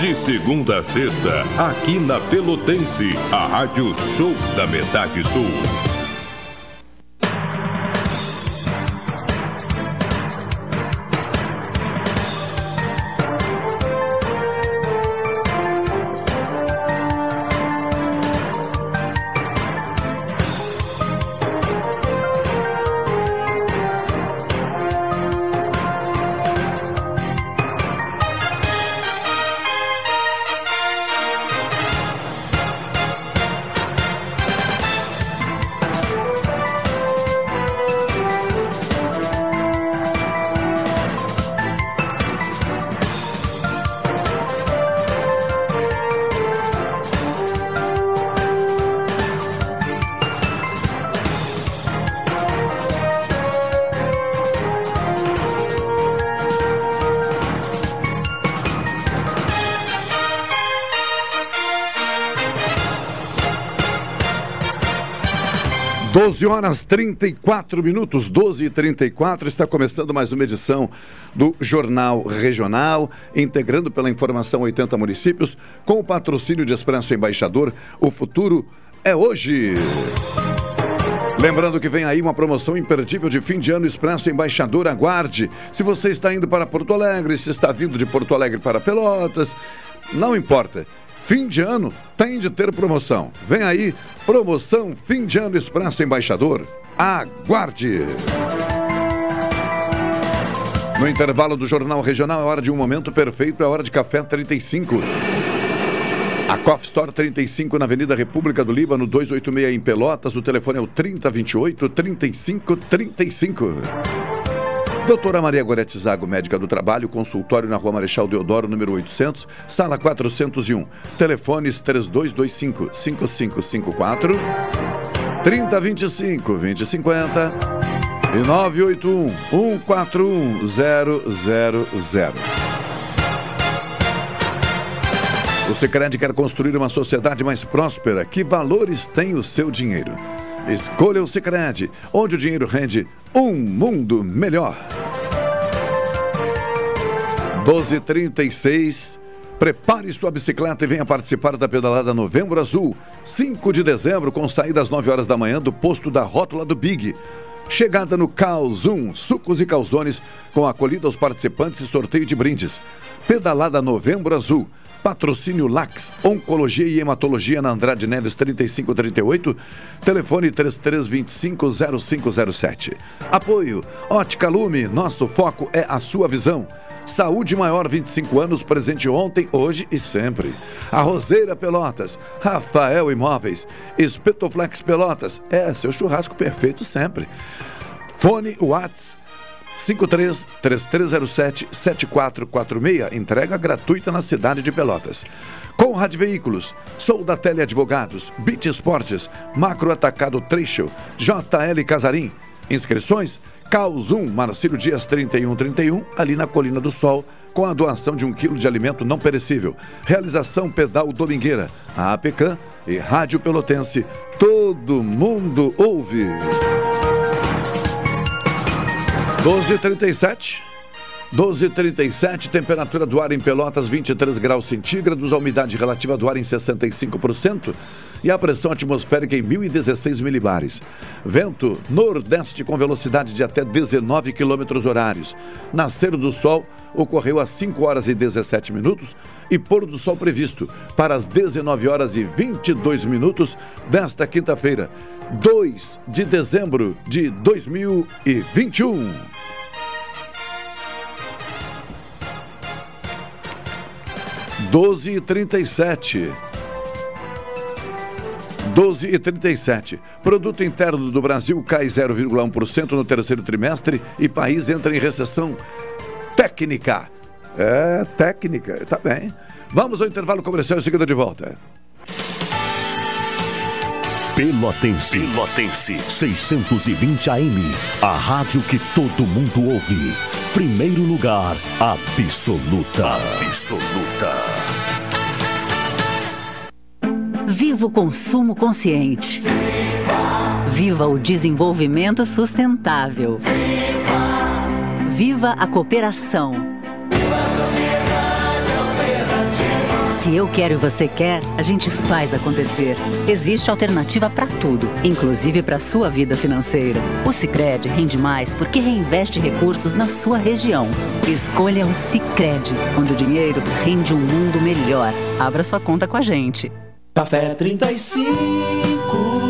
De segunda a sexta, aqui na Pelotense, a Rádio Show da Metade Sul. 12 horas 34 minutos, 12 e 34 está começando mais uma edição do Jornal Regional, integrando pela informação 80 municípios, com o patrocínio de Expresso Embaixador. O futuro é hoje. Lembrando que vem aí uma promoção imperdível de fim de ano Expresso Embaixador. Aguarde. Se você está indo para Porto Alegre, se está vindo de Porto Alegre para Pelotas, não importa. Fim de ano tem de ter promoção. Vem aí, promoção Fim de Ano Expresso Embaixador. Aguarde! No intervalo do Jornal Regional, é hora de um momento perfeito, é hora de café 35. A Coffee Store 35 na Avenida República do Líbano, 286 em Pelotas. O telefone é o 3028 3535. Doutora Maria Gorete Zago, médica do trabalho, consultório na Rua Marechal Deodoro, número 800, sala 401. Telefones 3225 5554 3025 2050 e 981 141 000. O Sicredi quer construir uma sociedade mais próspera. Que valores tem o seu dinheiro? Escolha o Sicredi, onde o dinheiro rende um mundo melhor. 12:36 Prepare sua bicicleta e venha participar da pedalada Novembro Azul, 5 de dezembro, com saída às 9 horas da manhã do posto da rótula do Big. Chegada no Calzum, sucos e calzones, com acolhida aos participantes e sorteio de brindes. Pedalada Novembro Azul. Patrocínio Lax, Oncologia e Hematologia na Andrade Neves 3538, telefone 33250507. Apoio Ótica Lume, nosso foco é a sua visão. Saúde Maior 25 anos, presente ontem, hoje e sempre. A Roseira Pelotas, Rafael Imóveis, Espetoflex Pelotas, é seu churrasco perfeito sempre. Fone Whats 53 3307 7446, entrega gratuita na cidade de Pelotas. Conrad Veículos, Sou da Tele Advogados, Bit Esportes, Macro Atacado Trecho, JL Casarim. Inscrições Calzum, Marcílio Dias 3131, ali na Colina do Sol, com a doação de um quilo de alimento não perecível. Realização Pedal Domingueira, a APECAM e Rádio Pelotense. Todo mundo ouve. 12h37. 12h37, temperatura do ar em Pelotas 23 graus centígrados, a umidade relativa do ar em 65% e a pressão atmosférica em 1016 milibares. Vento nordeste com velocidade de até 19 quilômetros horários. Nascer do sol ocorreu às 5 horas e 17 minutos e pôr do sol previsto para as 19 horas e 22 minutos desta quinta-feira, 2 de dezembro de 2021. 12 e 37. 12 e 37. Produto interno do Brasil cai 0,1% no terceiro trimestre e país entra em recessão técnica. É, técnica, tá bem. Vamos ao intervalo comercial e seguida de volta. Pelotense. Pelotense. 620 AM. A rádio que todo mundo ouve. Primeiro lugar, absoluta. Absoluta. Viva o consumo consciente. Viva! Viva o desenvolvimento sustentável. Viva! Viva a cooperação. Viva a. Se eu quero e você quer, a gente faz acontecer. Existe alternativa para tudo, inclusive para sua vida financeira. O Sicredi rende mais porque reinveste recursos na sua região. Escolha o Sicredi, onde o dinheiro rende um mundo melhor. Abra sua conta com a gente. Café 35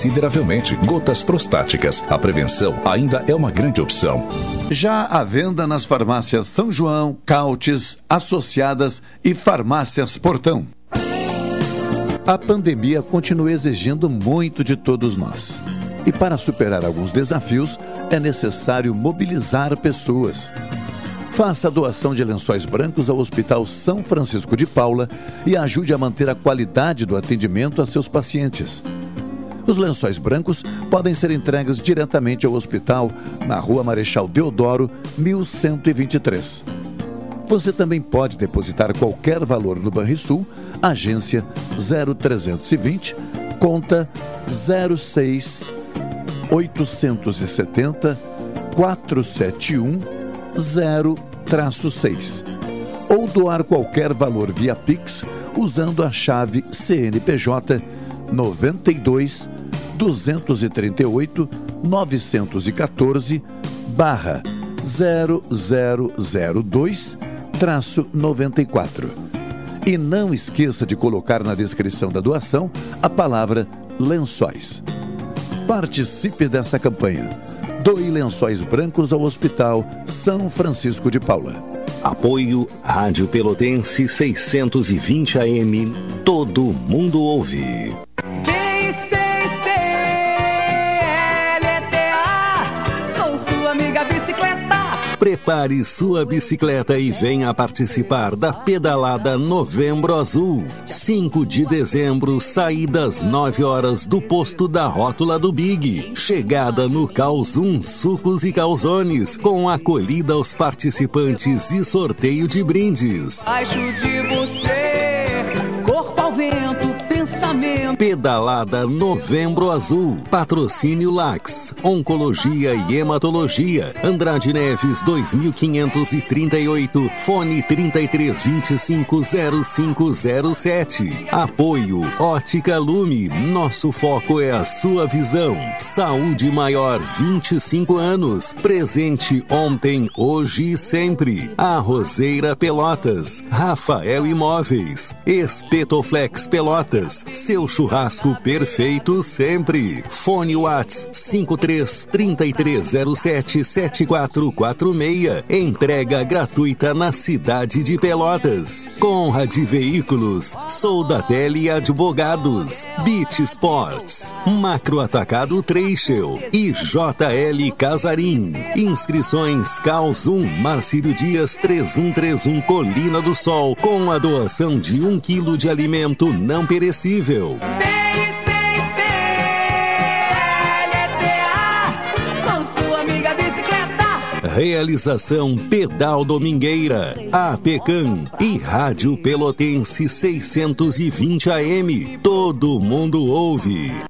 consideravelmente gotas prostáticas. A prevenção ainda é uma grande opção. Já à venda nas farmácias São João, Cautes, Associadas e Farmácias Portão. A pandemia continua exigindo muito de todos nós. E para superar alguns desafios, é necessário mobilizar pessoas. Faça a doação de lençóis brancos ao Hospital São Francisco de Paula e ajude a manter a qualidade do atendimento a seus pacientes. Os lençóis brancos podem ser entregues diretamente ao hospital na Rua Marechal Deodoro, 1123. Você também pode depositar qualquer valor no Banrisul, agência 0320, conta 06 870 471 0-6 ou doar qualquer valor via Pix usando a chave CNPJ 92 238 914 barra 0002 traço 94. E não esqueça de colocar na descrição da doação a palavra lençóis. Participe dessa campanha. Doe lençóis brancos ao Hospital São Francisco de Paula. Apoio Rádio Pelotense 620 AM. Todo mundo ouve. Prepare sua bicicleta e venha participar da pedalada Novembro Azul. 5 de dezembro, saídas 9 horas do posto da rótula do Big. Chegada no Calzum Sucos e Calzones, com acolhida aos participantes e sorteio de brindes. Acho de você, corpo ao vento. Pedalada Novembro Azul. Patrocínio Lax. Oncologia e Hematologia. Andrade Neves 2538. Fone 33250507. Apoio Ótica Lume. Nosso foco é a sua visão. Saúde Maior 25 anos. Presente ontem, hoje e sempre. A Roseira Pelotas. Rafael Imóveis. Espetoflex Pelotas. Seu churrasco churrasco perfeito sempre. Fone Whats 53 3307 7446. Entrega gratuita na cidade de Pelotas. Conrad Veículos, Soldatelli Advogados, Beach Sports, Macro Atacado Treichel e JL Casarim. Inscrições Caos 1, Marcílio Dias 3131 Colina do Sol, com a doação de um quilo de alimento não perecível. Realização Pedal Domingueira, APECAM e Rádio Pelotense 620 AM. Todo mundo ouve.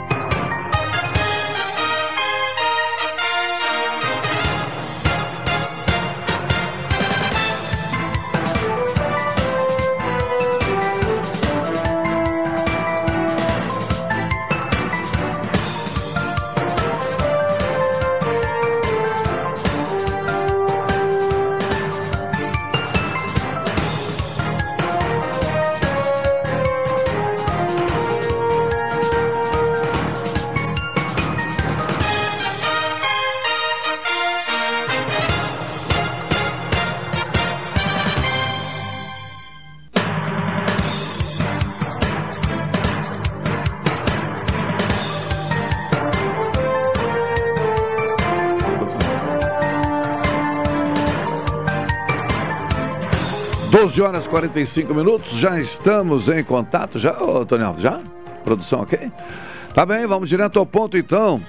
45 minutos, já estamos em contato, já, ô Tony Alves, já? Produção ok? Tá bem, vamos direto ao ponto então.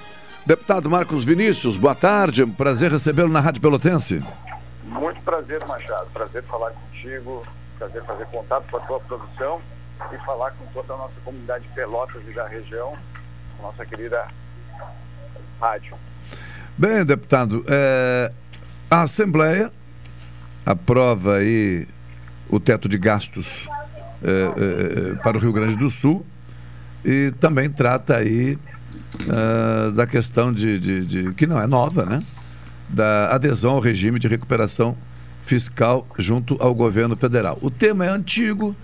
Deputado Marcos Vinícius, boa tarde, prazer recebê-lo na Rádio Pelotense. Muito prazer, Machado, prazer falar contigo, prazer fazer contato com a tua produção e falar com toda a nossa comunidade de Pelotas e da região, nossa querida rádio. Bem, deputado, é, a Assembleia aprova aí o teto de gastos é, é, para o Rio Grande do Sul e também trata aí uh, da questão de, de, de, que não é nova, né? Da adesão ao regime de recuperação fiscal junto ao governo federal. O tema é antigo,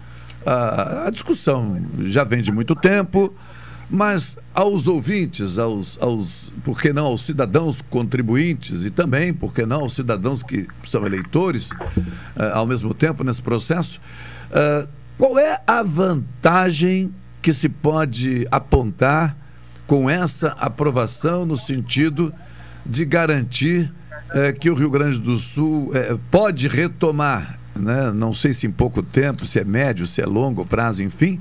a, a discussão já vem de muito tempo, mas aos ouvintes, aos, aos, por que não aos cidadãos contribuintes e também, por que não aos cidadãos que são eleitores uh, ao mesmo tempo nesse processo, uh, qual é a vantagem que se pode apontar com essa aprovação no sentido de garantir uh, que o Rio Grande do Sul pode retomar, né? não sei se em pouco tempo, se é médio, se é longo prazo, enfim,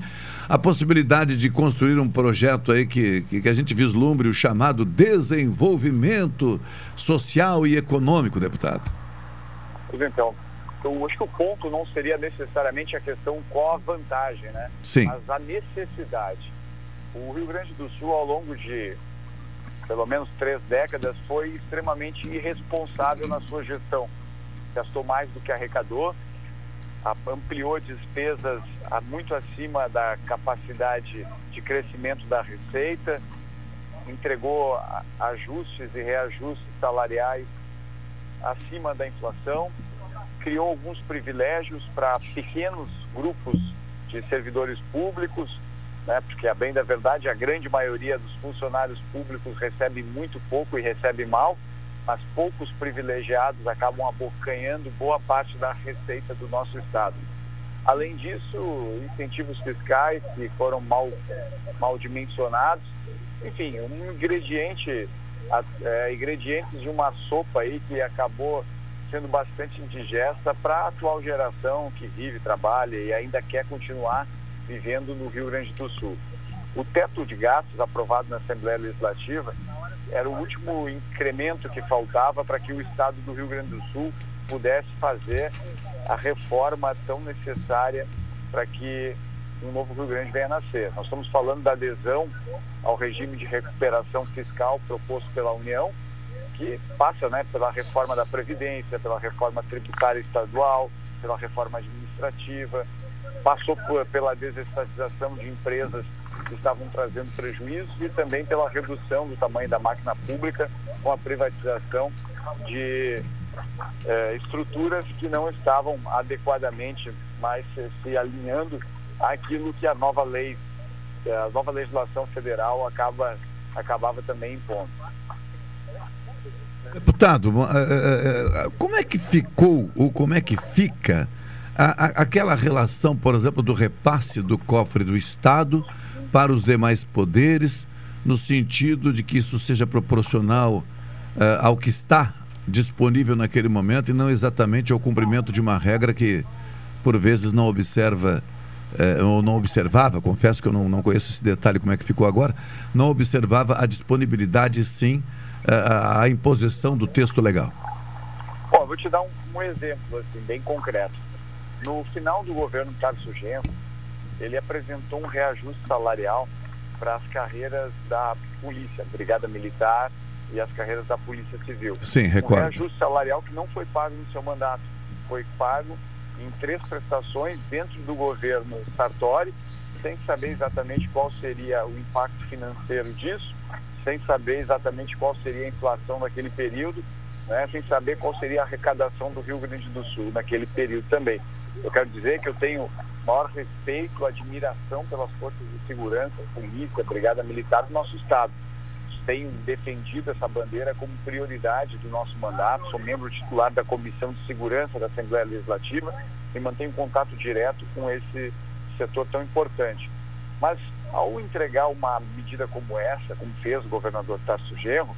a possibilidade de construir um projeto aí que, que, a gente vislumbre o chamado desenvolvimento social e econômico, deputado? Pois então, eu acho que o ponto não seria necessariamente a questão qual a vantagem, né? Sim. Mas a necessidade. O Rio Grande do Sul, ao longo de pelo menos três décadas, foi extremamente irresponsável na sua gestão. Gastou mais do que arrecadou ampliou despesas muito acima da capacidade de crescimento da receita, entregou ajustes e reajustes salariais acima da inflação, criou alguns privilégios para pequenos grupos de servidores públicos, né, porque a bem da verdade a grande maioria dos funcionários públicos recebe muito pouco e recebe mal mas poucos privilegiados acabam abocanhando boa parte da receita do nosso Estado. Além disso, incentivos fiscais que foram mal, mal dimensionados. Enfim, um ingrediente, é, ingredientes de uma sopa aí que acabou sendo bastante indigesta para a atual geração que vive, trabalha e ainda quer continuar vivendo no Rio Grande do Sul. O teto de gastos aprovado na Assembleia Legislativa era o último incremento que faltava para que o estado do Rio Grande do Sul pudesse fazer a reforma tão necessária para que um novo Rio Grande venha a nascer. Nós estamos falando da adesão ao regime de recuperação fiscal proposto pela União, que passa né, pela reforma da Previdência, pela reforma tributária estadual, pela reforma administrativa, passou por, pela desestatização de empresas que estavam trazendo prejuízos e também pela redução do tamanho da máquina pública com a privatização de eh, estruturas que não estavam adequadamente mais se, se alinhando àquilo que a nova lei, a nova legislação federal acaba, acabava também impondo. Deputado, eh, como é que ficou ou como é que fica a, a, aquela relação, por exemplo, do repasse do cofre do Estado para os demais poderes, no sentido de que isso seja proporcional uh, ao que está disponível naquele momento e não exatamente ao cumprimento de uma regra que, por vezes, não observa uh, ou não observava, confesso que eu não, não conheço esse detalhe como é que ficou agora, não observava a disponibilidade, sim, uh, a imposição do texto legal. Bom, vou te dar um, um exemplo assim, bem concreto. No final do governo Tarso Genro, ele apresentou um reajuste salarial para as carreiras da polícia, brigada militar e as carreiras da polícia civil. Sim, recordo. Um reajuste salarial que não foi pago no seu mandato, foi pago em três prestações dentro do governo Sartori, sem saber exatamente qual seria o impacto financeiro disso, sem saber exatamente qual seria a inflação naquele período, né, sem saber qual seria a arrecadação do Rio Grande do Sul naquele período também. Eu quero dizer que eu tenho maior respeito, admiração pelas forças de segurança, polícia, brigada militar do nosso estado. Tenho defendido essa bandeira como prioridade do nosso mandato. Sou membro titular da Comissão de Segurança da Assembleia Legislativa e mantenho contato direto com esse setor tão importante. Mas ao entregar uma medida como essa, como fez o governador Tarso Genro,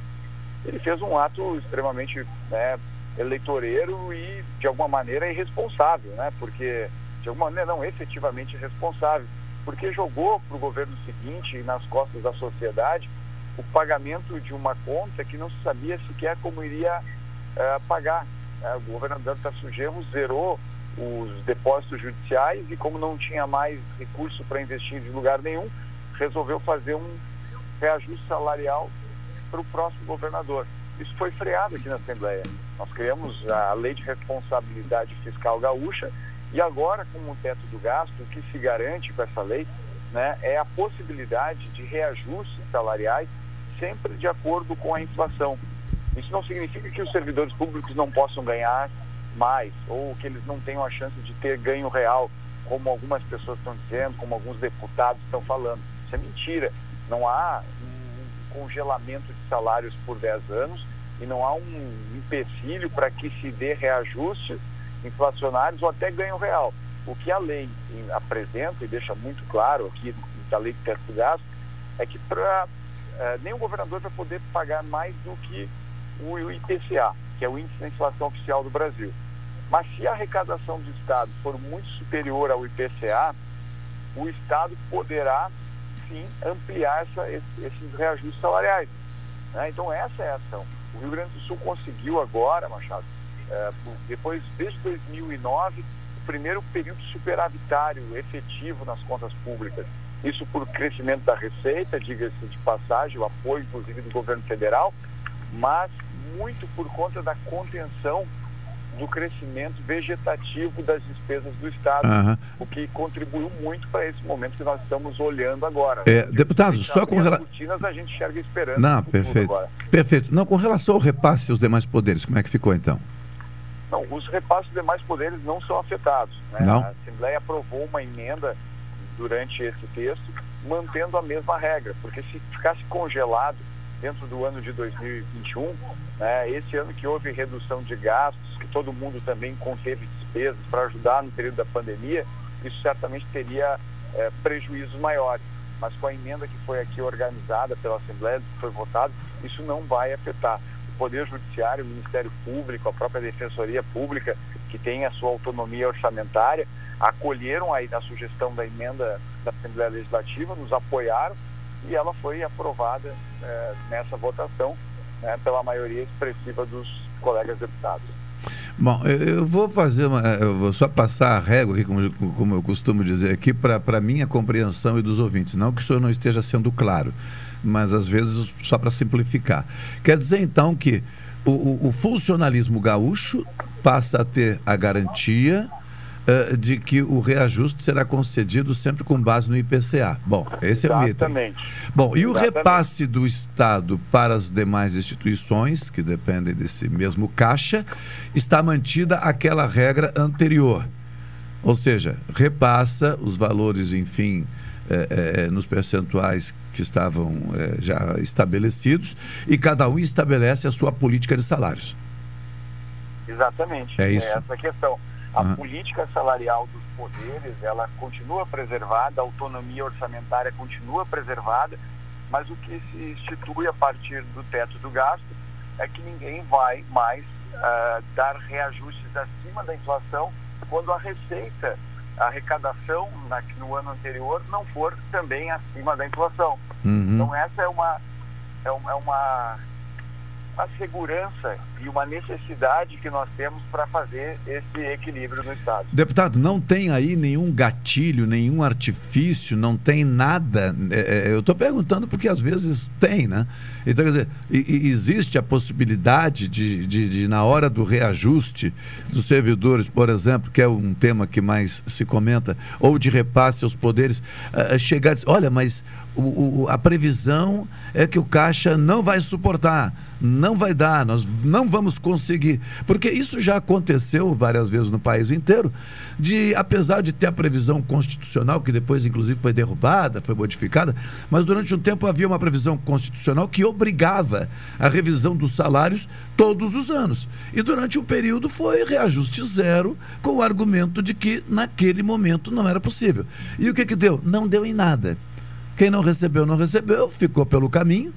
ele fez um ato extremamente né, eleitoreiro e, de alguma maneira, irresponsável, né? Porque, de alguma maneira, não efetivamente irresponsável, porque jogou para o governo seguinte e nas costas da sociedade o pagamento de uma conta que não se sabia sequer como iria uh, pagar. Uh, o governador Tarso Genro zerou os depósitos judiciais e como não tinha mais recurso para investir de lugar nenhum, resolveu fazer um reajuste salarial para o próximo governador. Isso foi freado aqui na Assembleia. Nós criamos a Lei de Responsabilidade Fiscal Gaúcha e agora, com o teto do gasto, o que se garante com essa lei né, é a possibilidade de reajustes salariais sempre de acordo com a inflação. Isso não significa que os servidores públicos não possam ganhar mais ou que eles não tenham a chance de ter ganho real, como algumas pessoas estão dizendo, como alguns deputados estão falando. Isso é mentira. Não há um congelamento de salários por 10 anos e não há um empecilho para que se dê reajustes inflacionários ou até ganho real. O que a lei apresenta e deixa muito claro aqui da lei de teto de gasto é que para eh, nenhum governador vai poder pagar mais do que o IPCA, que é o índice da inflação oficial do Brasil. Mas se a arrecadação do Estado for muito superior ao IPCA, o Estado poderá sim ampliar essa, esses reajustes salariais. Né? Então essa é a ação. O Rio Grande do Sul conseguiu agora, Machado, é, depois, desde 2009, o primeiro período superavitário efetivo nas contas públicas. Isso por crescimento da receita, diga-se de passagem, o apoio, inclusive, do governo federal, mas muito por conta da contenção do crescimento vegetativo das despesas do Estado, uhum. o que contribuiu muito para esse momento que nós estamos olhando agora. É, deputado, só com relação. a gente enxerga esperando. Não, perfeito. Agora. Perfeito. Não, com relação ao repasse aos demais poderes, como é que ficou então? Não, os repasses dos demais poderes não são afetados. Né? Não. A Assembleia aprovou uma emenda durante esse texto, mantendo a mesma regra, porque se ficasse congelado dentro do ano de 2021, né, esse ano que houve redução de gastos, que todo mundo também conteve despesas para ajudar no período da pandemia, isso certamente teria é, prejuízos maiores. Mas com a emenda que foi aqui organizada pela Assembleia, que foi votado, isso não vai afetar. Poder Judiciário, o Ministério Público, a própria Defensoria Pública, que tem a sua autonomia orçamentária, acolheram aí a sugestão da emenda da Assembleia Legislativa, nos apoiaram e ela foi aprovada é, nessa votação né, pela maioria expressiva dos colegas deputados. Bom, eu vou fazer uma. Eu vou só passar a régua aqui, como, como eu costumo dizer aqui, para minha compreensão e dos ouvintes. Não que o senhor não esteja sendo claro, mas às vezes só para simplificar. Quer dizer então que o, o, o funcionalismo gaúcho passa a ter a garantia uh, de que o reajuste será concedido sempre com base no IPCA. Bom, esse é o item. Bom, e o Exatamente. repasse do Estado para as demais instituições, que dependem desse mesmo caixa, está mantida aquela regra anterior. Ou seja, repassa os valores, enfim, é, é, nos percentuais que estavam é, já estabelecidos e cada um estabelece a sua política de salários. Exatamente. É isso. É essa a questão. A uhum. política salarial dos poderes, ela continua preservada, a autonomia orçamentária continua preservada, mas o que se institui a partir do teto do gasto é que ninguém vai mais uh, dar reajustes acima da inflação quando a receita, a arrecadação na, no ano anterior não for também acima da inflação. Uhum. Então essa é uma, é uma, é uma a segurança e uma necessidade que nós temos para fazer esse equilíbrio no Estado. Deputado, não tem aí nenhum gatilho, nenhum artifício, não tem nada. É, é eu estou perguntando porque às vezes tem, né? Então, quer dizer, existe a possibilidade de, de, de, na hora do reajuste dos servidores, por exemplo, que é um tema que mais se comenta, ou de repasse aos poderes, uh, chegar olha, mas o, o, a previsão é que o Caixa não vai suportar, não vai dar, nós não vamos conseguir. Porque isso já aconteceu várias vezes no país inteiro, de apesar de ter a previsão constitucional, que depois inclusive foi derrubada, foi modificada, mas durante um tempo havia uma previsão constitucional que obrigava a revisão dos salários todos os anos. E durante um período foi reajuste zero, com o argumento de que naquele momento não era possível. E o que, que deu? Não deu em nada. Quem não recebeu, não recebeu, ficou pelo caminho.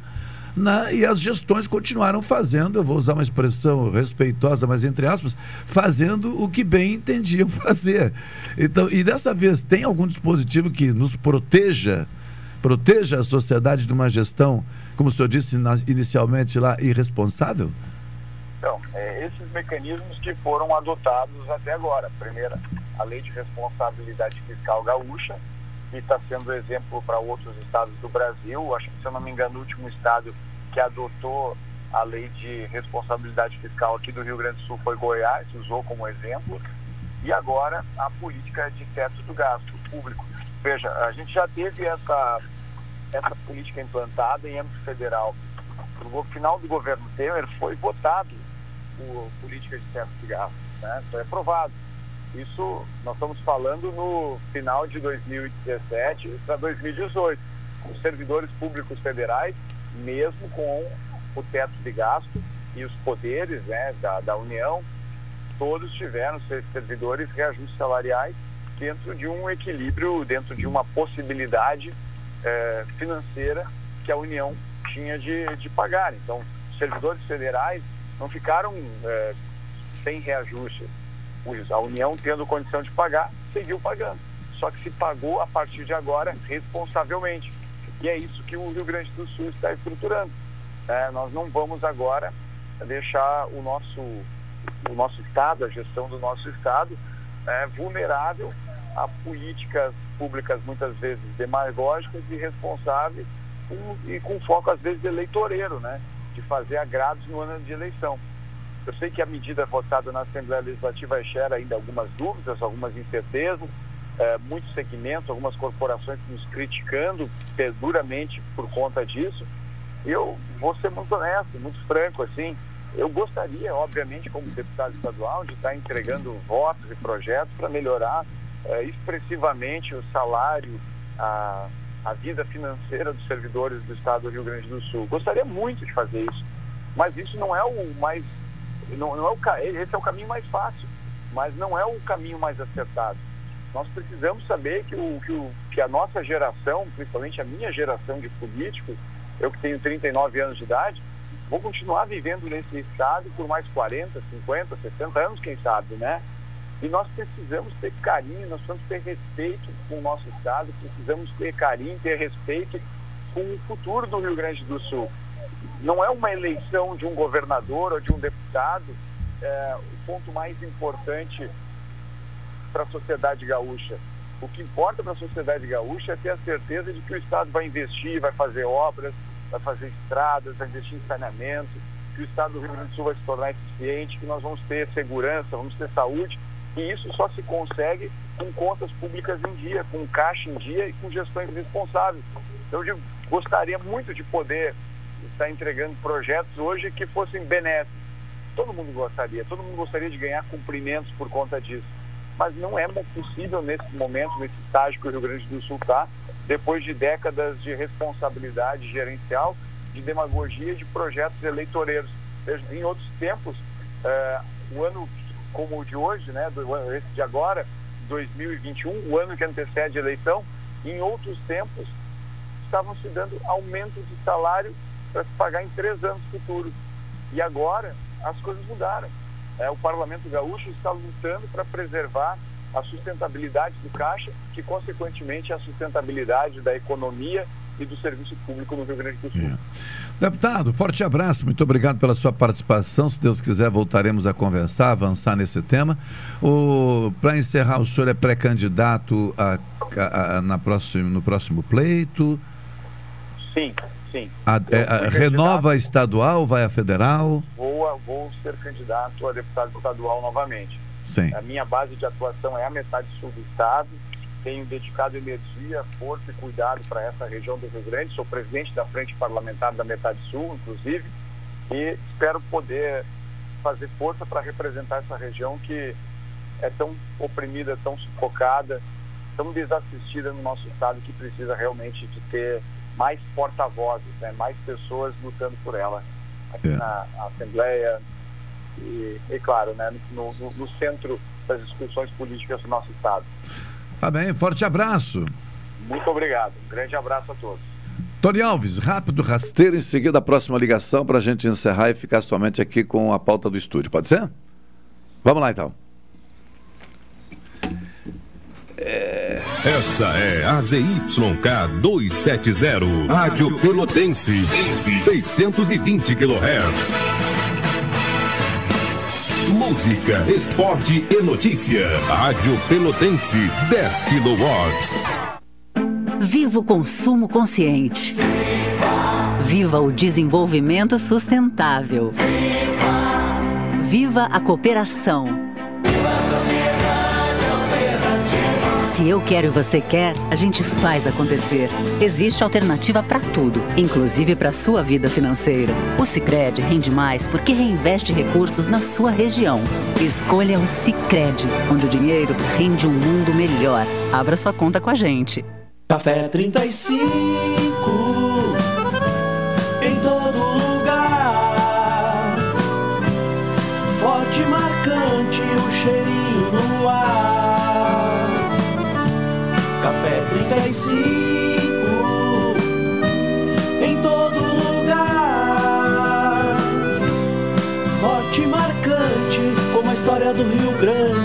Né? E as gestões continuaram fazendo, eu vou usar uma expressão respeitosa, mas entre aspas, fazendo o que bem entendiam fazer. Então, e dessa vez, tem algum dispositivo que nos proteja, proteja a sociedade de uma gestão, como o senhor disse inicialmente lá, irresponsável? Então, é, esses mecanismos que foram adotados até agora. Primeira, a lei de responsabilidade fiscal gaúcha, que está sendo exemplo para outros estados do Brasil. Acho que, se eu não me engano, o último estado que adotou a lei de responsabilidade fiscal aqui do Rio Grande do Sul foi Goiás, usou como exemplo. E agora a política de teto do gasto público. Veja, a gente já teve essa, essa política implantada em âmbito federal. No final do governo Temer foi votado a política de teto de gasto, né? foi aprovado. Isso nós estamos falando no final de 2017 para 2018. Os servidores públicos federais, mesmo com o teto de gasto e os poderes né, da, da União, todos tiveram seus servidores reajustes salariais dentro de um equilíbrio, dentro de uma possibilidade eh, financeira que a União tinha de, de pagar. Então, os servidores federais não ficaram eh, sem reajuste a União tendo condição de pagar, seguiu pagando. Só que se pagou a partir de agora responsavelmente. E é isso que o Rio Grande do Sul está estruturando. É, nós não vamos agora deixar o nosso, o nosso Estado, a gestão do nosso Estado, é, vulnerável a políticas públicas muitas vezes demagógicas e irresponsáveis com, e com foco às vezes eleitoreiro, né? De fazer agrados no ano de eleição. Eu sei que a medida votada na Assembleia Legislativa gera ainda algumas dúvidas, algumas incertezas, é, muitos segmentos, algumas corporações nos criticando duramente por conta disso. Eu vou ser muito honesto, muito franco, assim, eu gostaria, obviamente, como deputado estadual, de estar entregando votos e projetos para melhorar é, expressivamente o salário, a, a vida financeira dos servidores do Estado do Rio Grande do Sul. Gostaria muito de fazer isso, mas isso não é o mais não, não é o, esse é o caminho mais fácil, mas não é o caminho mais acertado. Nós precisamos saber que, o, que, o, que a nossa geração, principalmente a minha geração de políticos, eu que tenho 39 anos de idade, vou continuar vivendo nesse estado por mais 40, 50, 60 anos, quem sabe, né? E nós precisamos ter carinho, nós precisamos ter respeito com o nosso estado, precisamos ter carinho, ter respeito com o futuro do Rio Grande do Sul não é uma eleição de um governador ou de um deputado é, o ponto mais importante para a sociedade gaúcha. O que importa para a sociedade gaúcha é ter a certeza de que o Estado vai investir, vai fazer obras, vai fazer estradas, vai investir em saneamento, que o Estado do Rio Grande do Sul vai se tornar eficiente, que nós vamos ter segurança, vamos ter saúde E isso só se consegue com contas públicas em dia, com caixa em dia e com gestões responsáveis. Então, eu gostaria muito de poder estar entregando projetos hoje que fossem benéficos. Todo mundo gostaria, todo mundo gostaria de ganhar cumprimentos por conta disso. Mas não é possível nesse momento, nesse estágio que o Rio Grande do Sul está, depois de décadas de responsabilidade gerencial, de demagogia de projetos eleitoreiros. Em outros tempos, uh, o ano como o de hoje, né, do, esse de agora, 2021, o ano que antecede a eleição, em outros tempos estavam se dando aumentos de salário para se pagar em três anos futuros. E agora as coisas mudaram. É, o Parlamento Gaúcho está lutando para preservar a sustentabilidade do caixa, que consequentemente é a sustentabilidade da economia e do serviço público no Rio Grande do Sul. É. Deputado, forte abraço, muito obrigado pela sua participação. Se Deus quiser, voltaremos a conversar, avançar nesse tema. Para encerrar, o senhor é pré-candidato a, a, a, na próximo, no próximo pleito? Sim, sim. É, renova a estadual, vai a federal? Vou, vou ser candidato a deputado estadual novamente. Sim. A minha base de atuação é a metade sul do estado tenho dedicado energia, força e cuidado para essa região do Rio Grande. Sou presidente da Frente Parlamentar da Metade Sul, inclusive, e espero poder fazer força para representar essa região que é tão oprimida, tão sufocada, tão desassistida no nosso estado que precisa realmente de ter mais porta-vozes, né? mais pessoas lutando por ela aqui é. na Assembleia e, e claro, né? no, no, no centro das discussões políticas do nosso estado. Tá bem, forte abraço. Muito obrigado. Um grande abraço a todos. Tony Alves, rápido rasteiro, em seguida a próxima ligação para a gente encerrar e ficar somente aqui com a pauta do estúdio. Pode ser? Vamos lá então. É... Essa é a ZYK 270, Rádio Pelotense, 620 kHz. Música, esporte e notícia. Rádio Pelotense, 10 kW. Viva o consumo consciente. Viva! Viva o desenvolvimento sustentável. Viva! Viva a cooperação. Se eu quero e você quer, a gente faz acontecer. Existe alternativa para tudo, inclusive para sua vida financeira. O Sicredi rende mais porque reinveste recursos na sua região. Escolha o Sicredi, onde o dinheiro rende um mundo melhor. Abra sua conta com a gente. Café 35 Grande.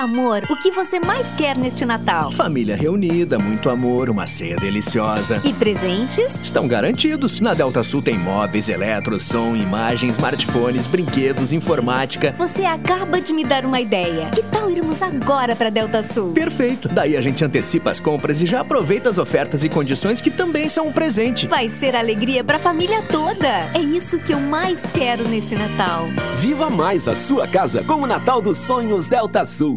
Amor, o que você mais quer neste Natal? Família reunida, muito amor, uma ceia deliciosa. E presentes? Estão garantidos. Na Delta Sul tem móveis, eletro, som, imagens, smartphones, brinquedos, informática. Você acaba de me dar uma ideia. Que tal irmos agora para Delta Sul? Perfeito. Daí a gente antecipa as compras e já aproveita as ofertas e condições que também são um presente. Vai ser alegria para a família toda. É isso que eu mais quero nesse Natal. Viva mais a sua casa com o Natal dos Sonhos Delta Sul.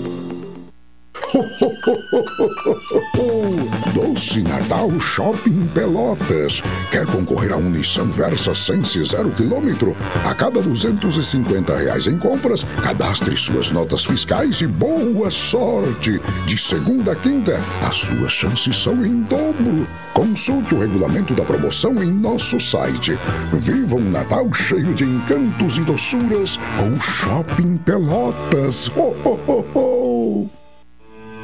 Doce Natal Shopping Pelotas. Quer concorrer a um Nissan Versa Sense zero quilômetro? A cada 250 reais em compras, cadastre suas notas fiscais e boa sorte. De segunda a quinta, as suas chances são em dobro. Consulte o regulamento da promoção em nosso site. Viva um Natal cheio de encantos e doçuras com Shopping Pelotas. Ho, ho, ho, ho.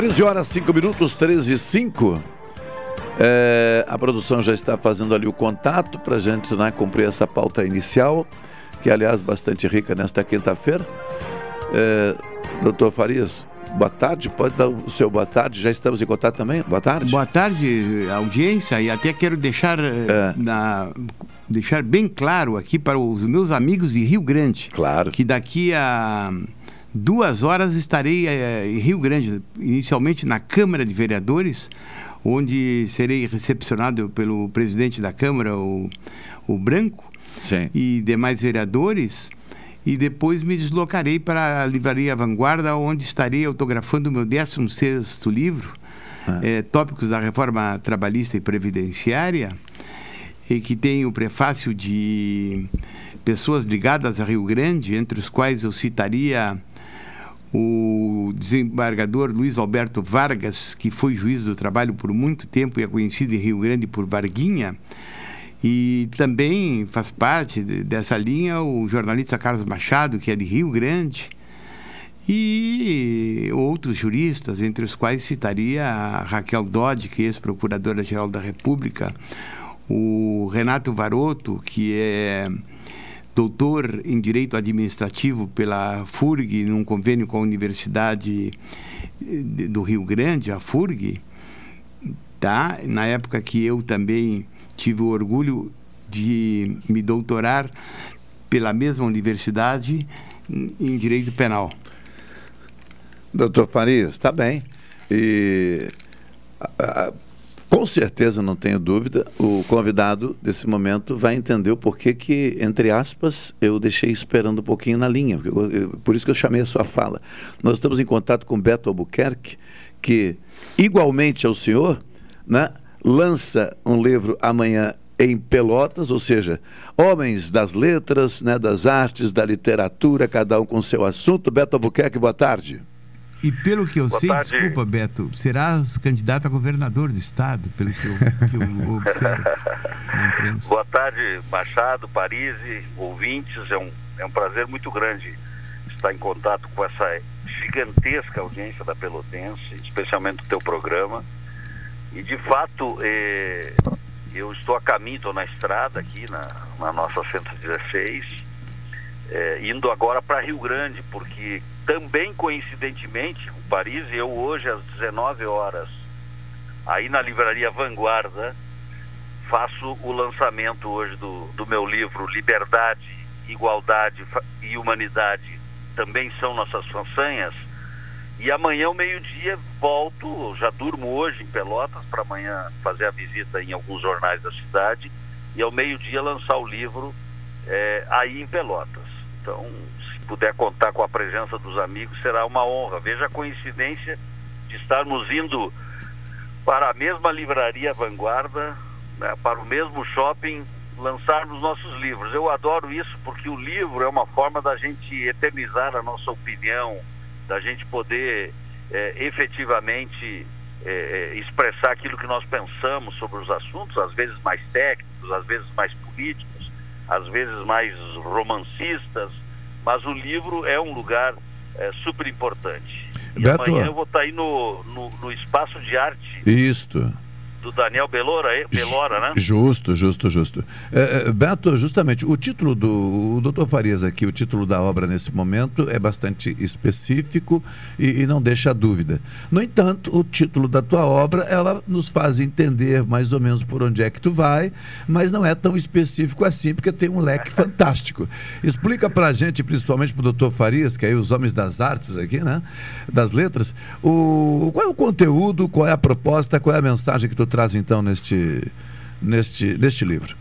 Treze horas, 5 minutos, 13 e 5. É, a produção já está fazendo ali o contato para a gente né, cumprir essa pauta inicial, que aliás bastante rica nesta quinta-feira. É, doutor Farias, boa tarde, pode dar o seu boa tarde, já estamos em contato também? Boa tarde. Boa tarde, audiência, e até quero deixar, é. na, deixar bem claro aqui para os meus amigos de Rio Grande. Claro. Que daqui a duas horas estarei é, em Rio Grande, inicialmente na Câmara de Vereadores, onde serei recepcionado pelo presidente da Câmara, o, o Branco, Sim. e demais vereadores. E depois me deslocarei para a Livraria Vanguarda, onde estarei autografando o meu 16 livro, ah. é, Tópicos da Reforma Trabalhista e Previdenciária, e que tem o prefácio de pessoas ligadas a Rio Grande, entre os quais eu citaria o desembargador Luiz Alberto Vargas, que foi juiz do trabalho por muito tempo e é conhecido em Rio Grande por Varguinha, e também faz parte dessa linha o jornalista Carlos Machado, que é de Rio Grande, e outros juristas, entre os quais citaria a Raquel Dodge, que é ex-procuradora-geral da República, o Renato Varoto, que é doutor em Direito Administrativo pela FURG, num convênio com a Universidade do Rio Grande, a FURG, tá? na época que eu também tive o orgulho de me doutorar pela mesma universidade em Direito Penal. Doutor Farias, está bem. E com certeza, não tenho dúvida, o convidado desse momento vai entender o porquê que, entre aspas, eu deixei esperando um pouquinho na linha. Por isso que eu chamei a sua fala. Nós estamos em contato com Beto Albuquerque, que, igualmente ao senhor, né, lança um livro amanhã em Pelotas, ou seja, homens das letras, né, das artes, da literatura, cada um com seu assunto. Beto Albuquerque, boa tarde. E pelo que eu Boa sei, tarde. desculpa, Beto, serás candidato a governador do estado, pelo que eu, que eu observo na imprensa. Boa tarde, Machado, Paris, ouvintes. É um, é um prazer muito grande estar em contato com essa gigantesca audiência da Pelotense, especialmente o teu programa. E, de fato, eh, eu estou a caminho, estou na estrada aqui, na, na nossa 116, eh, indo agora para Rio Grande, porque também coincidentemente, o Paris, eu hoje às 19 horas, aí na livraria Vanguarda, faço o lançamento hoje do, do meu livro Liberdade, Igualdade e Humanidade também são nossas façanhas. E amanhã, ao meio-dia, volto, já durmo hoje em Pelotas, para amanhã fazer a visita em alguns jornais da cidade, e ao meio-dia lançar o livro é, aí em Pelotas. Então, se puder contar com a presença dos amigos, será uma honra. Veja a coincidência de estarmos indo para a mesma livraria Vanguarda, né, para o mesmo shopping, lançarmos nossos livros. Eu adoro isso porque o livro é uma forma da gente eternizar a nossa opinião, da gente poder é, efetivamente é, expressar aquilo que nós pensamos sobre os assuntos, às vezes mais técnicos, às vezes mais políticos, às vezes mais romancistas, mas o livro é um lugar é, super importante. E Beto, amanhã eu vou estar aí no, no, no Espaço de Arte Isto. Do Daniel Belora, Belora né? Justo, justo, justo. É, é, Beto, justamente, o título do o Dr. Farias aqui, o título da obra nesse momento é bastante específico e, e não deixa dúvida. No entanto, o título da tua obra, ela nos faz entender mais ou menos por onde é que tu vai, mas não é tão específico assim, porque tem um leque fantástico. Explica pra gente, principalmente pro Dr. Farias, que é aí os homens das artes aqui, né? Das letras, o, qual é o conteúdo, qual é a proposta, qual é a mensagem que tu traz então neste, neste, neste livro?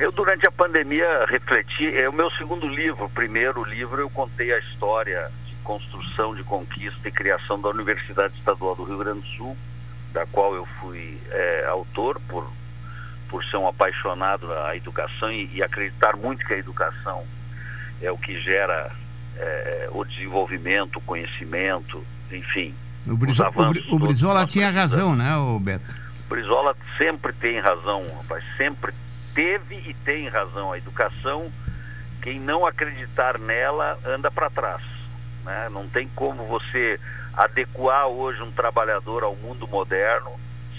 Eu, durante a pandemia, refleti. É o meu segundo livro. O primeiro livro, eu contei a história de construção, de conquista e criação da Universidade Estadual do Rio Grande do Sul, da qual eu fui é, autor, por, por ser um apaixonado à educação e, e acreditar muito que a educação é o que gera é, o desenvolvimento, o conhecimento, enfim. O, Brizo, o, Bri- o Brizola tinha razão, né, o Beto? O Brizola sempre tem razão, rapaz, sempre teve e tem razão. A educação, quem não acreditar nela, anda para trás. Né? Não tem como você adequar hoje um trabalhador ao mundo moderno,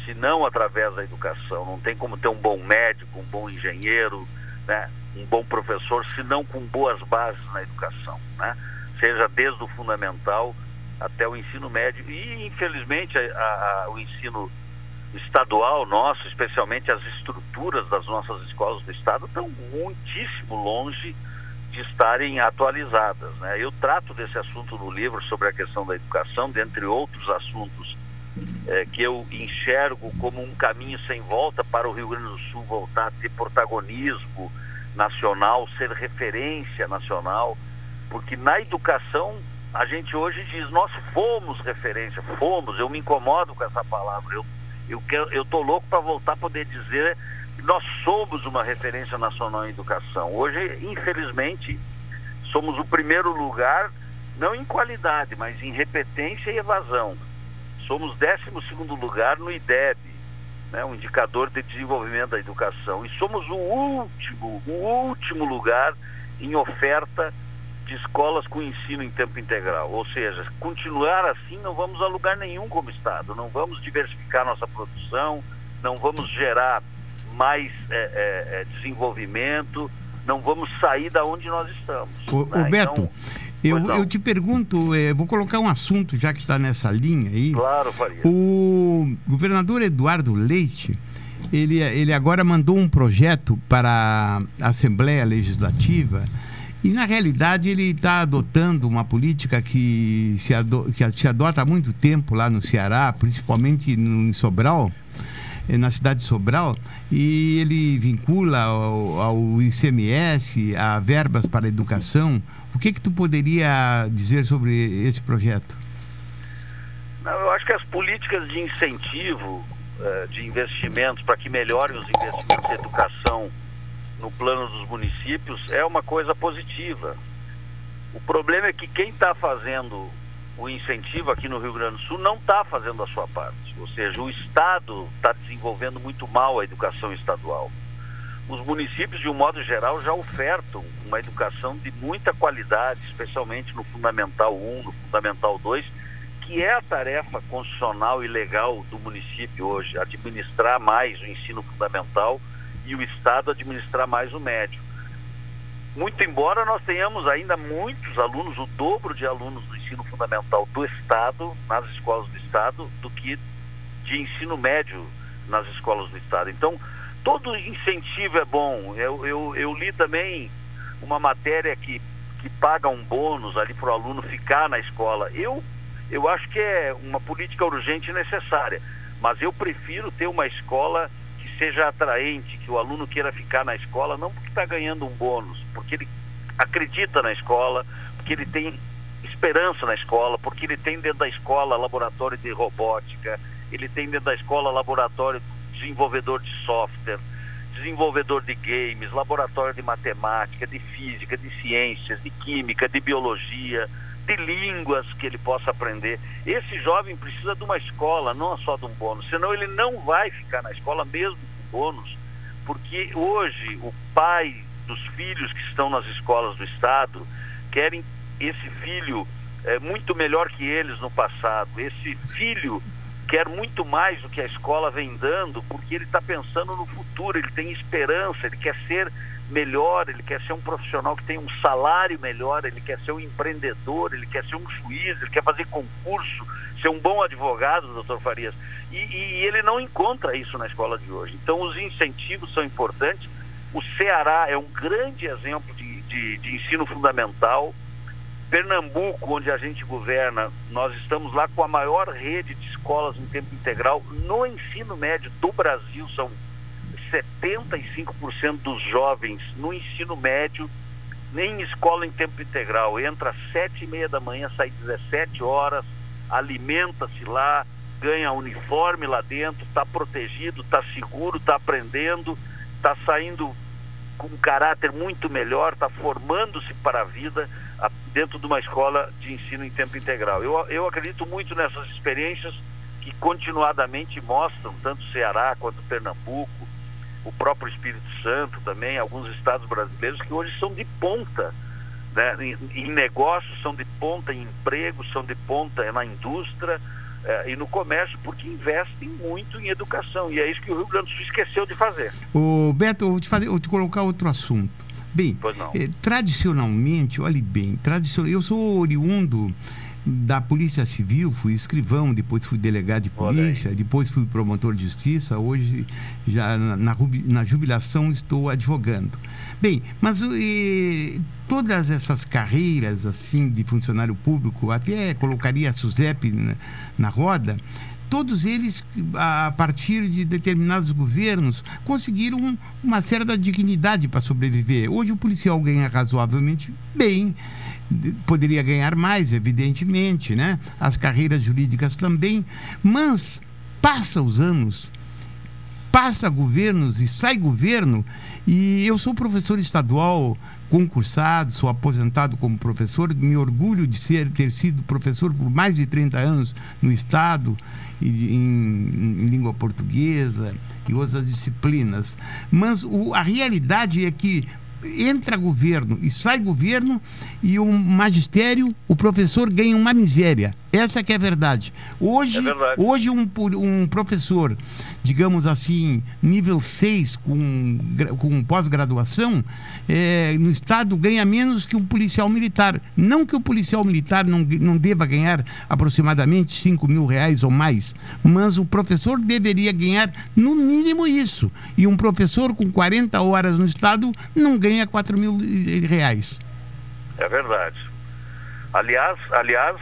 se não através da educação. Não tem como ter um bom médico, um bom engenheiro, né? um bom professor, se não com boas bases na educação. Né? Seja desde o fundamental até o ensino médio. E, infelizmente, a- a- o ensino estadual nosso, especialmente as estruturas das nossas escolas do estado, estão muitíssimo longe de estarem atualizadas. Né? Eu trato desse assunto no livro sobre a questão da educação, dentre outros assuntos eh, que eu enxergo como um caminho sem volta para o Rio Grande do Sul voltar a ter protagonismo nacional, ser referência nacional, porque na educação a gente hoje diz nós fomos referência, fomos. Eu me incomodo com essa palavra. Eu eu quero, eu tô louco para voltar a poder dizer que nós somos uma referência nacional em educação. Hoje, infelizmente, somos o primeiro lugar, não em qualidade, mas em repetência e evasão. Somos 12 segundo lugar no IDEB, né, o indicador de desenvolvimento da educação, e somos o último, o último lugar em oferta de escolas com ensino em tempo integral. Ou seja, continuar assim não vamos a lugar nenhum como Estado, não vamos diversificar nossa produção, não vamos gerar mais é, é, é, desenvolvimento, não vamos sair da onde nós estamos. O, né? o Beto, Então, eu, eu te pergunto, eh, vou colocar um assunto já que está nessa linha aí. Claro, Faria. O governador Eduardo Leite, ele, ele agora mandou um projeto para a Assembleia Legislativa e, na realidade, ele está adotando uma política que se, ado- que se adota há muito tempo lá no Ceará, principalmente no, em Sobral, eh, na cidade de Sobral, e ele vincula ao, ao ICMS, a verbas para a educação. O que que tu poderia dizer sobre esse projeto? Não, eu acho que as políticas de incentivo eh, de investimentos para que melhorem os investimentos em educação no plano dos municípios é uma coisa positiva. O problema é que quem está fazendo o incentivo aqui no Rio Grande do Sul não está fazendo a sua parte. Ou seja, o Estado está desenvolvendo muito mal a educação estadual. Os municípios, de um modo geral, já ofertam uma educação de muita qualidade, especialmente no Fundamental 1, no Fundamental 2, que é a tarefa constitucional e legal do município hoje, administrar mais o ensino fundamental e o Estado administrar mais o médio. Muito embora nós tenhamos ainda muitos alunos, o dobro de alunos do ensino fundamental do Estado, nas escolas do Estado, do que de ensino médio nas escolas do Estado. Então, todo incentivo é bom. Eu, eu, eu li também uma matéria que que paga um bônus ali para o aluno ficar na escola. Eu, eu acho que é uma política urgente e necessária, mas eu prefiro ter uma escola seja atraente, que o aluno queira ficar na escola, não porque está ganhando um bônus, porque ele acredita na escola, porque ele tem esperança na escola, porque ele tem dentro da escola laboratório de robótica, ele tem dentro da escola laboratório desenvolvedor de software, desenvolvedor de games, laboratório de matemática, de física, de ciências, de química, de biologia, de línguas que ele possa aprender. Esse jovem precisa de uma escola, não só de um bônus, senão ele não vai ficar na escola mesmo bônus, porque hoje o pai dos filhos que estão nas escolas do Estado querem esse filho é, muito melhor que eles no passado. Esse filho quer muito mais do que a escola vem dando, porque ele está pensando no futuro, ele tem esperança, ele quer ser melhor, ele quer ser um profissional que tem um salário melhor, ele quer ser um empreendedor, ele quer ser um juiz, ele quer fazer concurso, ser um bom advogado, doutor Farias. E, e ele não encontra isso na escola de hoje. Então, os incentivos são importantes. O Ceará é um grande exemplo de, de, de ensino fundamental Pernambuco, onde a gente governa, nós estamos lá com a maior rede de escolas em tempo integral no ensino médio do Brasil. São 75% dos jovens no ensino médio nem escola em tempo integral. Entra às sete e meia da manhã, sai 17 horas, alimenta-se lá, ganha uniforme lá dentro, está protegido, está seguro, está aprendendo, está saindo com um caráter muito melhor, está formando-se para a vida dentro de uma escola de ensino em tempo integral. Eu, eu acredito muito nessas experiências que continuadamente mostram, tanto Ceará quanto Pernambuco, o próprio Espírito Santo também, alguns estados brasileiros que hoje são de ponta né, em, em negócios, são de ponta em empregos, são de ponta na indústria eh, e no comércio, porque investem muito em educação. E é isso que o Rio Grande do Sul esqueceu de fazer. O Beto, eu vou te, fazer, vou te colocar outro assunto. Bem, eh, tradicionalmente, olhe bem, tradicional, eu sou oriundo da Polícia Civil, fui escrivão, depois fui delegado de polícia, depois fui promotor de justiça, hoje já na, na, na jubilação estou advogando. Bem, mas e, todas essas carreiras assim de funcionário público, até colocaria a SUSEP na, na roda, todos eles, a partir de determinados governos, conseguiram uma certa dignidade para sobreviver. Hoje o policial ganha razoavelmente bem, poderia ganhar mais, evidentemente, né? As carreiras jurídicas também, mas passa os anos, passa governos e sai governo, e eu sou professor estadual concursado, sou aposentado como professor, me orgulho de ser ter sido professor por mais de 30 anos no estado em, em língua portuguesa e outras disciplinas. Mas o, a realidade é que entra governo e sai governo e o magistério, o professor ganha uma miséria. Essa que é a verdade. Hoje, é verdade. hoje um, um professor, digamos assim, nível 6 com, com pós-graduação, é, no Estado ganha menos que um policial militar. Não que o policial militar não, não deva ganhar aproximadamente 5 mil reais ou mais, mas o professor deveria ganhar no mínimo isso. E um professor com 40 horas no Estado não ganha 4 mil reais. É verdade. Aliás, aliás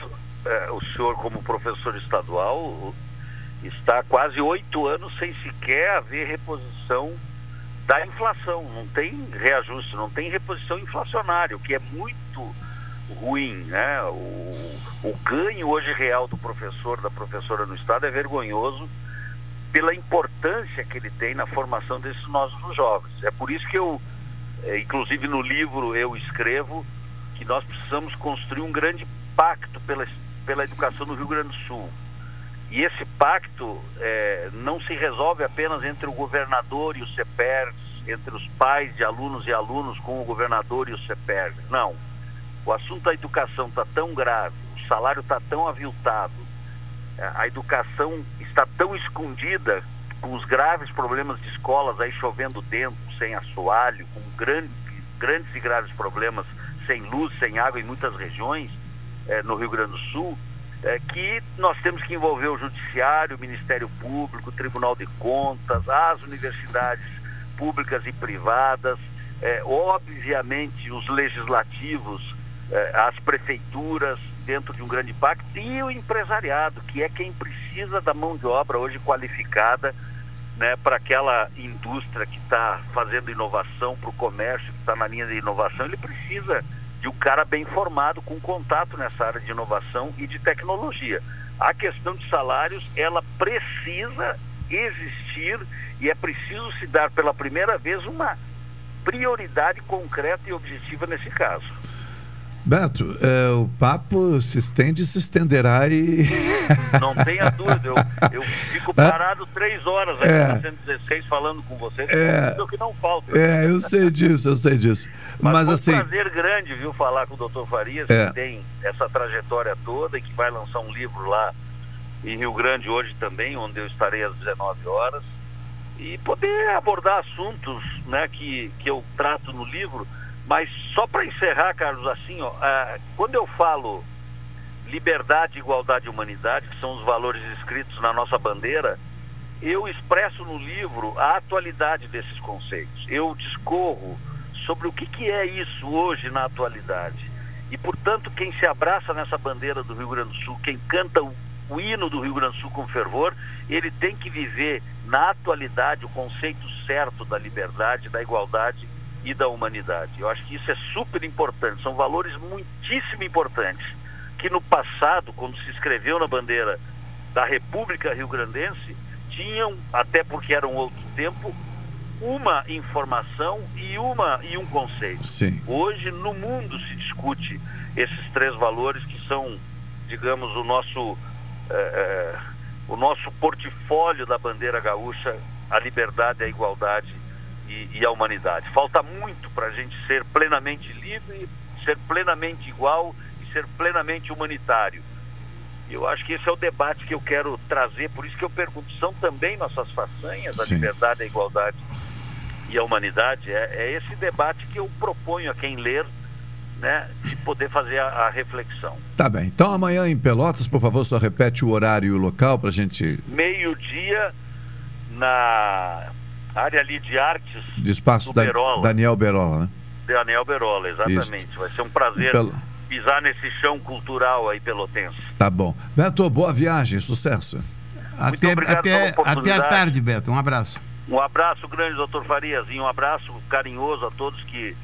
é, o senhor, como professor estadual, está quase oito anos sem sequer haver reposição da inflação. Não tem reajuste, não tem reposição inflacionária, o que é muito ruim. Né? O, o ganho hoje real do professor, da professora no Estado é vergonhoso pela importância que ele tem na formação desses nossos jovens. É por isso que eu, é, inclusive no livro, eu escrevo que nós precisamos construir um grande pacto pela, pela educação no Rio Grande do Sul. E esse pacto é, não se resolve apenas entre o governador e o CEPERS, entre os pais de alunos e alunos com o governador e o CEPERS. Não. O assunto da educação está tão grave, o salário está tão aviltado, é, a educação está tão escondida com os graves problemas de escolas aí chovendo dentro, sem assoalho, com grandes, grandes e graves problemas sem luz, sem água em muitas regiões é, no Rio Grande do Sul, é, que nós temos que envolver o Judiciário, o Ministério Público, o Tribunal de Contas, as universidades públicas e privadas, é, obviamente os legislativos eh, as prefeituras dentro de um grande pacto e o empresariado, que é quem precisa da mão de obra hoje qualificada né, para aquela indústria que está fazendo inovação, para o comércio que está na linha de inovação, ele precisa de um cara bem formado, com contato nessa área de inovação e de tecnologia. A questão de salários, ela precisa existir e é preciso se dar pela primeira vez uma prioridade concreta e objetiva nesse caso. Beto, é, o papo se estende e se estenderá e. Não tenha dúvida, eu, eu fico parado três horas aqui é. na 116 falando com você, é, o que não falta. É, eu sei disso, eu sei disso. Mas, Mas assim. um prazer grande, viu, falar com o doutor Farias, É. que tem essa trajetória toda e que vai lançar um livro lá em Rio Grande hoje também, onde eu estarei às 19 horas, e poder abordar assuntos né, que, que eu trato no livro. Mas só para encerrar, Carlos, assim, ó, ah, quando eu falo liberdade, igualdade e humanidade, que são os valores escritos na nossa bandeira, eu expresso no livro a atualidade desses conceitos. Eu discorro sobre o que, que é isso hoje na atualidade. E, portanto, quem se abraça nessa bandeira do Rio Grande do Sul, quem canta o, o hino do Rio Grande do Sul com fervor, ele tem que viver na atualidade o conceito certo da liberdade, da igualdade e da humanidade. Eu acho que isso é super importante, são valores muitíssimo importantes que no passado, quando se escreveu na bandeira da República Rio-Grandense, tinham, até porque era um outro tempo, uma informação e uma e um conceito. Sim. Hoje no mundo se discute esses três valores que são, digamos, o nosso eh, o nosso portfólio da bandeira gaúcha, a liberdade, a igualdade e, e a humanidade. Falta muito para a gente ser plenamente livre, ser plenamente igual e ser plenamente humanitário. Eu acho que esse é o debate que eu quero trazer, por isso que eu pergunto, são também nossas façanhas a Sim. liberdade, a igualdade e a humanidade? É, é esse debate que eu proponho a quem ler, né, de poder fazer a, a reflexão. Tá bem. Então amanhã em Pelotas, por favor, só repete o horário e o local pra gente. Meio-dia na área ali de artes De espaço do da Berola. Daniel Berola, né? Daniel Berola, exatamente. Vai ser um prazer Pelo- pisar nesse chão cultural aí pelotense. Tá bom. Beto, boa viagem, sucesso. Até, obrigado até, até a tarde, Beto. Um abraço. Um abraço grande, doutor Farias, e um abraço carinhoso a todos que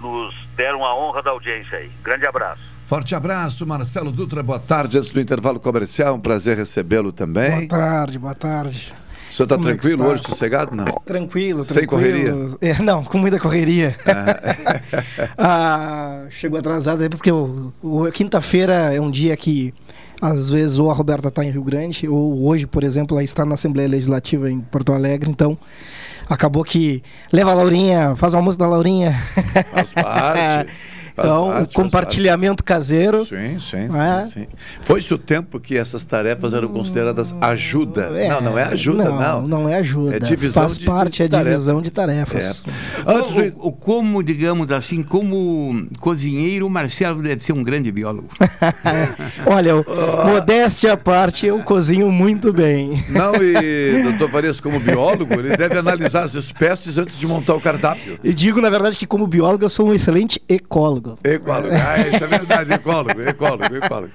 nos deram a honra da audiência aí. Grande abraço. Forte abraço, Marcelo Dutra. Boa tarde. Antes do intervalo comercial, um prazer recebê-lo também. Boa tarde, boa tarde. O senhor está Como é que tranquilo está? hoje, sossegado? Não. Tranquilo, Sem tranquilo. É, não, com muita correria. Ah, chegou atrasado aí porque quinta-feira é um dia que às vezes ou a Roberta está em Rio Grande ou hoje, por exemplo, ela está na Assembleia Legislativa em Porto Alegre, então acabou que leva a Laurinha, faz o almoço da Laurinha. Faz parte. Então, parte, o compartilhamento caseiro. Sim, sim, É. sim, sim. Foi-se o tempo que essas tarefas eram consideradas ajuda. não, não é ajuda, não. Não, é ajuda. É divisão Faz de- parte, de é divisão de tarefas. Antes do... O, o- como, digamos assim, como cozinheiro, o Marcelo deve ser um grande biólogo. Olha, o- modéstia à parte, eu cozinho muito bem. Não, e doutor Farias, como biólogo, ele deve analisar as espécies antes de montar o cardápio. E digo, na verdade, que como biólogo eu sou um excelente ecólogo. Ecólogo, ah, isso é verdade, ecólogo, ecólogo, ecólogo.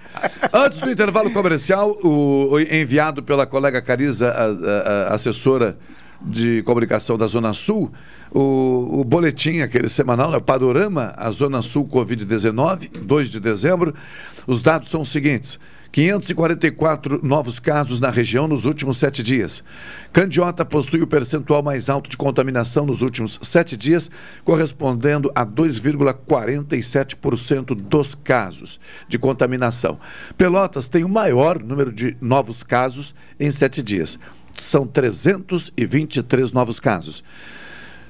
Antes do intervalo comercial, o, o enviado pela colega Cariza, a- a- a assessora de comunicação da Zona Sul, o, o boletim, aquele semanal, né, Panorama, a Zona Sul Covid-19, 2 de dezembro. Os dados são os seguintes: 544 novos casos na região nos últimos sete dias. Candiota possui o percentual mais alto de contaminação nos últimos sete dias, correspondendo a 2,47% dos casos de contaminação. Pelotas tem o maior número de novos casos em sete dias. São 323 novos casos.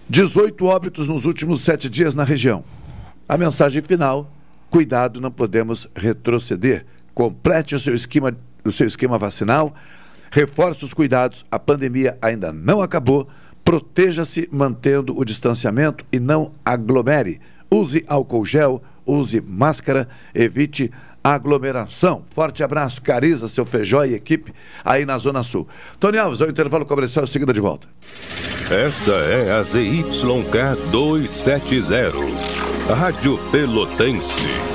18 óbitos nos últimos sete dias na região. A mensagem final: cuidado, não podemos retroceder. Complete o seu esquema, o seu esquema vacinal, reforce os cuidados. A pandemia ainda não acabou. Proteja-se mantendo o distanciamento e não aglomere. Use álcool gel, use máscara, evite aglomeração. Forte abraço, Cariza, seu Feijó e equipe aí na Zona Sul. Tony Alves, ao intervalo comercial, seguida de volta. Esta é a ZYK 270, Rádio Pelotense,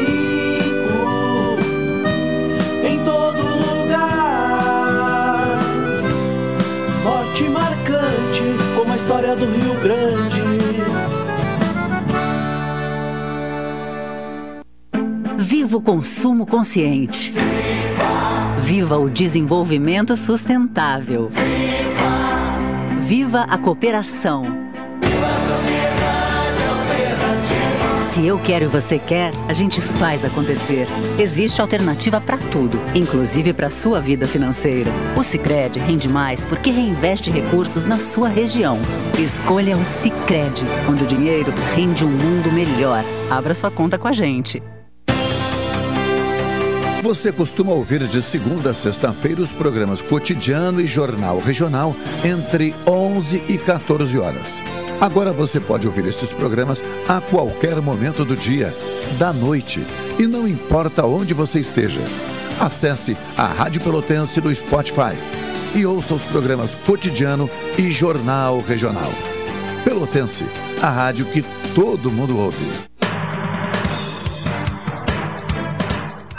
35 em todo lugar. Forte e marcante como a história do Rio Grande. Viva o consumo consciente. Viva o desenvolvimento sustentável. Viva a cooperação. Se eu quero e você quer, a gente faz acontecer. Existe alternativa para tudo, inclusive para sua vida financeira. O Sicredi rende mais porque reinveste recursos na sua região. Escolha o Sicredi, onde o dinheiro rende um mundo melhor. Abra sua conta com a gente. Você costuma ouvir de segunda a sexta-feira os programas Cotidiano e Jornal Regional entre 11 e 14 horas. Agora você pode ouvir esses programas a qualquer momento do dia, da noite, e não importa onde você esteja. Acesse a Rádio Pelotense no Spotify e ouça os programas Cotidiano e Jornal Regional. Pelotense, a rádio que todo mundo ouve.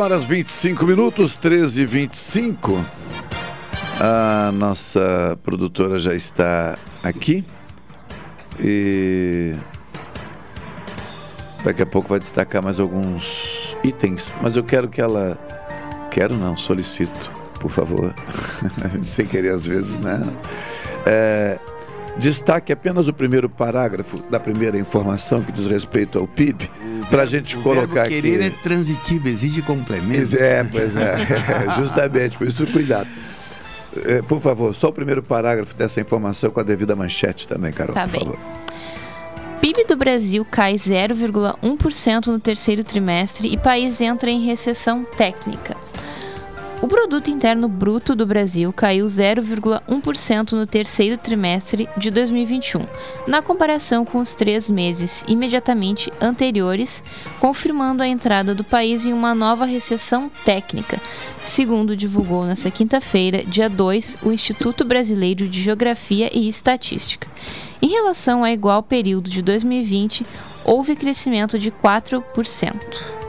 Horas 25 minutos, 13 e 25. A nossa produtora já está aqui. E daqui a pouco vai destacar mais alguns itens, mas eu quero que ela quero não, solicito, por favor. Sem querer às vezes, né? É, destaque apenas o primeiro parágrafo da primeira informação que diz respeito ao PIB, para a gente O colocar verbo querer aqui. é transitivo, exige complemento. É, pois é, justamente, por isso cuidado. É, por favor, só o primeiro parágrafo dessa informação com a devida manchete também, Carol, Tá por bem. favor. PIB do Brasil cai 0,1% no terceiro trimestre e país entra em recessão técnica. O produto interno bruto do Brasil caiu 0,1% no terceiro trimestre de 2021, na comparação com os três meses imediatamente anteriores, confirmando a entrada do país em uma nova recessão técnica, segundo divulgou nesta quinta-feira, dia 2, o Instituto Brasileiro de Geografia e Estatística. Em relação ao igual período de 2020, houve crescimento de 4%.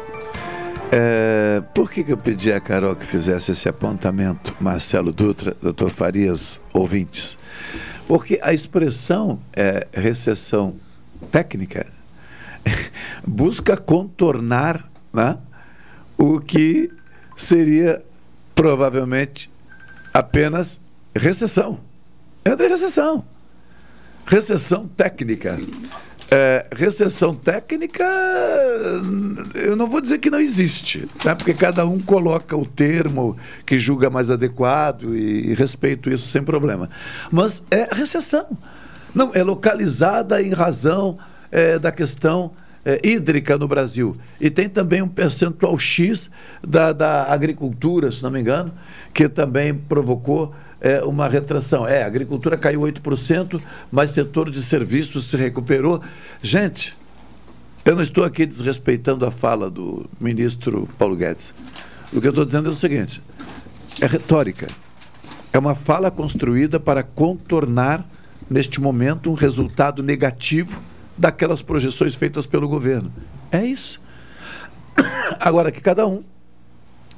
É, por que, que eu pedi a Carol que fizesse esse apontamento, Marcelo Dutra, doutor Farias, ouvintes? Porque a expressão é, recessão técnica busca contornar né, o que seria provavelmente apenas recessão. Entra em recessão. Recessão técnica. É, recessão técnica, eu não vou dizer que não existe, tá? porque cada um coloca o termo que julga mais adequado e, respeito isso sem problema. Mas é recessão. Não, é localizada em razão é, da questão é, hídrica no Brasil. E tem também um percentual X da, da agricultura, se não me engano, que também provocou é, uma retração. É, a agricultura caiu 8%, mas setor de serviços se recuperou. Gente, eu não estou aqui desrespeitando a fala do ministro Paulo Guedes. O que eu estou dizendo é o seguinte: é retórica. É uma fala construída para contornar, neste momento, um resultado negativo daquelas projeções feitas pelo governo. É isso. Agora que cada um,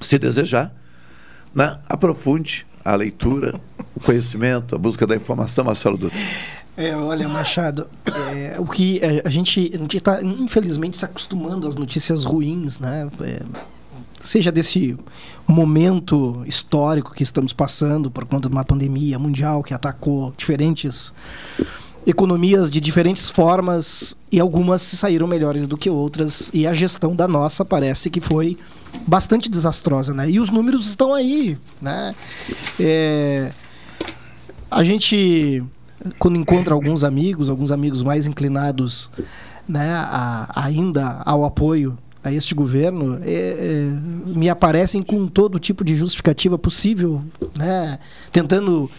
se desejar, né, aprofunde a leitura, o conhecimento, a busca da informação, Marcelo Dutra. É, olha, Machado, é, o que é, a gente está, infelizmente, se acostumando às notícias ruins, né? É, seja desse momento histórico que estamos passando por conta de uma pandemia mundial que atacou diferentes economias de diferentes formas e algumas se saíram melhores do que outras e a gestão da nossa parece que foi bastante desastrosa, né? E os números estão aí, né? É, a gente quando encontra alguns amigos, alguns amigos mais inclinados, né, a, ainda ao apoio a este governo é, é, me aparecem com todo tipo de justificativa possível, né? tentando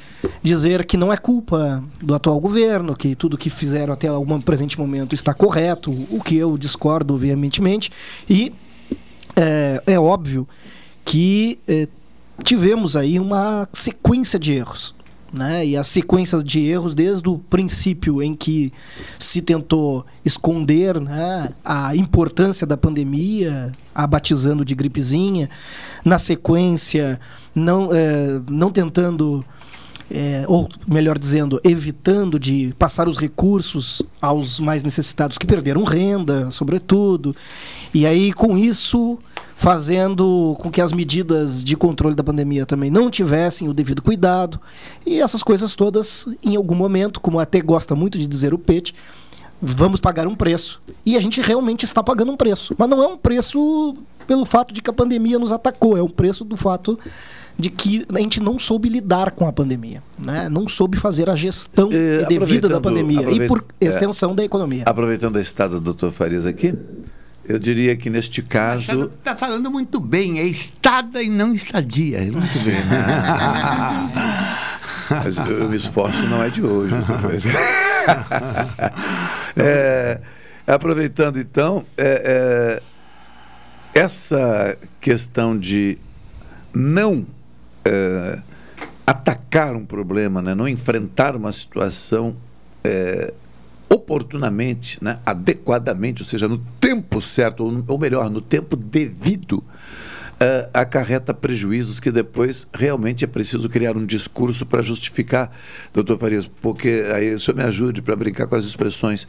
dizer que não é culpa do atual governo, que tudo que fizeram até algum presente momento está correto, o que eu discordo veementemente. E é, é óbvio que é, tivemos aí uma sequência de erros né? E as sequências de erros desde o princípio em que se tentou esconder né, a importância da pandemia, a batizando de gripezinha, na sequência não, é, não tentando é, ou melhor dizendo, evitando de passar os recursos aos mais necessitados que perderam renda, sobretudo. E aí, com isso, fazendo com que as medidas de controle da pandemia também não tivessem o devido cuidado. E essas coisas todas, em algum momento, como até gosta muito de dizer o Pete, vamos pagar um preço. E a gente realmente está pagando um preço. Mas não é um preço pelo fato de que a pandemia nos atacou, é um preço do fato de que a gente não soube lidar com a pandemia, né? não soube fazer a gestão eh, devida da pandemia e por extensão é, da economia. Aproveitando a estado do Dr. Farias aqui, eu diria que neste caso. Está falando muito bem, é estada e não estadia. É muito bem. Mas eu, me esforço, não é de hoje. é, aproveitando então, é, é, essa questão de não é, atacar um problema, né, não enfrentar uma situação é, oportunamente, né, adequadamente, ou seja, no tempo certo, ou, ou melhor, no tempo devido, uh, acarreta prejuízos que depois realmente é preciso criar um discurso para justificar, doutor Farias, porque aí o senhor me ajude para brincar com as expressões.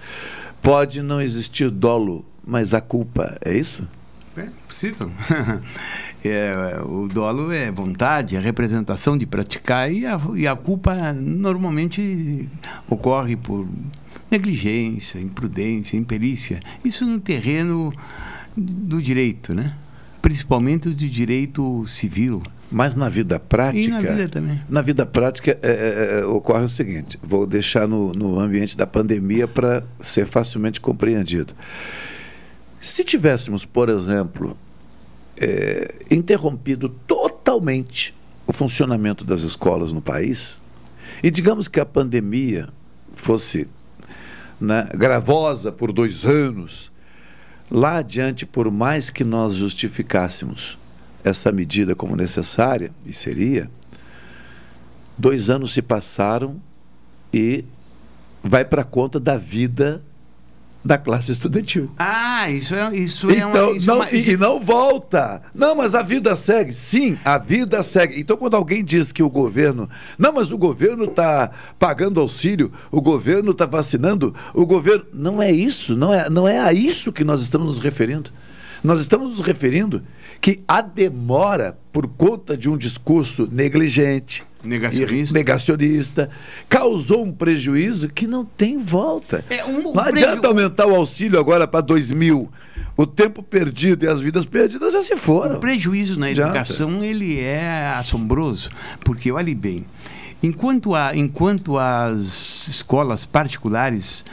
Pode não existir dolo, mas a culpa, é isso? É possível. é, o dolo é vontade, é representação de praticar e a, e a culpa normalmente ocorre por negligência, imprudência, imperícia. Isso no terreno do direito, né? Principalmente do direito civil. Mas na vida prática. E na vida também. Na vida prática é, é, é ocorre o seguinte: vou deixar no, no ambiente da pandemia para ser facilmente compreendido. Se tivéssemos, por exemplo, é, interrompido totalmente o funcionamento das escolas no país, e digamos que a pandemia fosse né, gravosa por dois anos, lá adiante, por mais que nós justificássemos essa medida como necessária, e seria, dois anos se passaram e vai para conta da vida da classe estudantil. Ah, isso é, isso então, é uma, isso não, é uma, isso... E não volta. Não, mas a vida segue. Sim, a vida segue. Então, quando alguém diz que o governo. Não, mas o governo está pagando auxílio, o governo está vacinando, o governo. Não é isso, não é, não é a isso que nós estamos nos referindo. Nós estamos nos referindo que a demora por conta de um discurso negligente, negacionista, negacionista causou um prejuízo que não tem volta. É um, um não adianta preju... aumentar o auxílio agora para 2 mil. O tempo perdido e as vidas perdidas já se foram. O prejuízo na educação ele é assombroso, porque olhe bem, enquanto, a, enquanto as escolas particulares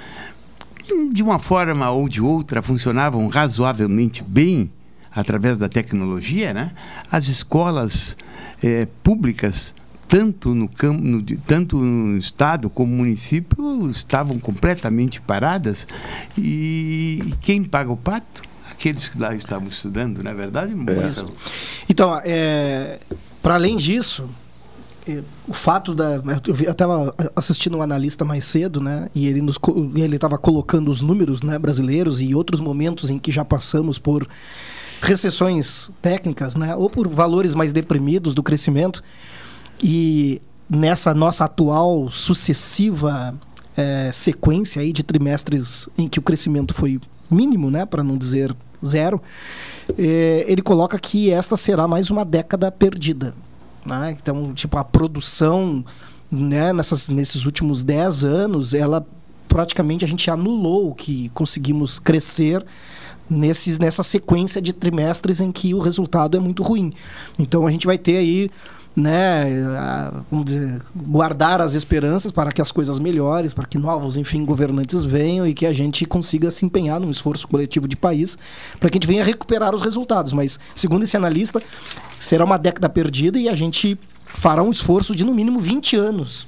de uma forma ou de outra funcionavam razoavelmente bem através da tecnologia, né? As escolas é, públicas tanto no, campo, no, tanto no estado como no município estavam completamente paradas e quem paga o pato? Aqueles que lá estavam estudando, não é verdade? É. Então, é, para além disso, o fato da. Eu estava assistindo um analista mais cedo, né? E ele nos, ele estava colocando os números né, brasileiros e outros momentos em que já passamos por recessões técnicas, né? Ou por valores mais deprimidos do crescimento. E nessa nossa atual sucessiva é, sequência aí de trimestres em que o crescimento foi mínimo, né? Para não dizer zero, é, ele coloca que esta será mais uma década perdida. Né? Então, tipo, a produção né, nessas, nesses últimos 10 anos, ela praticamente a gente anulou o que conseguimos crescer nesses, nessa sequência de trimestres em que o resultado é muito ruim. Então a gente vai ter aí né, vamos dizer, guardar as esperanças para que as coisas melhores, para que novos, enfim, governantes venham e que a gente consiga se empenhar num esforço coletivo de país para que a gente venha recuperar os resultados. Mas, segundo esse analista, será uma década perdida e a gente fará um esforço de no mínimo 20 anos,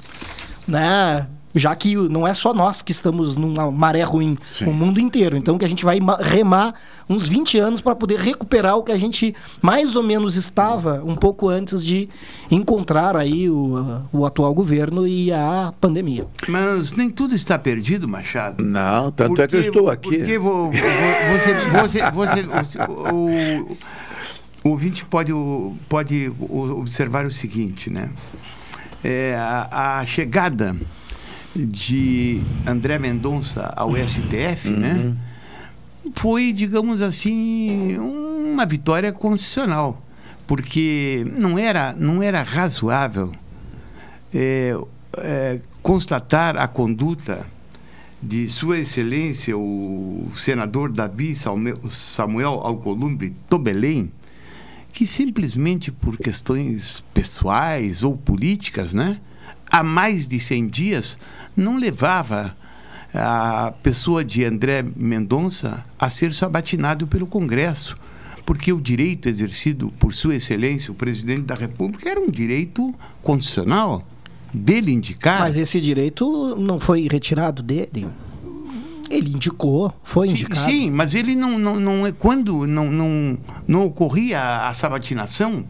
né? Já que não é só nós que estamos numa maré ruim, Sim. o mundo inteiro. Então que a gente vai remar uns 20 anos para poder recuperar o que a gente mais ou menos estava um pouco antes de encontrar aí o, o atual governo e a pandemia. Mas nem tudo está perdido, Machado. Não, tanto porque, é que eu estou aqui. Porque vou, vou, você, você, você, o, o ouvinte pode, pode observar o seguinte, né? É, a, a chegada de André Mendonça ao STF, uhum. né? Foi, digamos assim, uma vitória constitucional, porque não era, não era razoável é, é, constatar a conduta de Sua Excelência, o senador Davi Samuel Alcolumbre Tobelém, que simplesmente por questões pessoais ou políticas, né, há mais de 100 dias não levava a pessoa de André Mendonça a ser sabatinado pelo Congresso, porque o direito exercido por Sua Excelência, o presidente da República, era um direito constitucional dele indicar. Mas esse direito não foi retirado dele? Ele indicou, foi sim, indicado. Sim, mas ele não, não, não é quando não, não, não ocorria a sabatinação,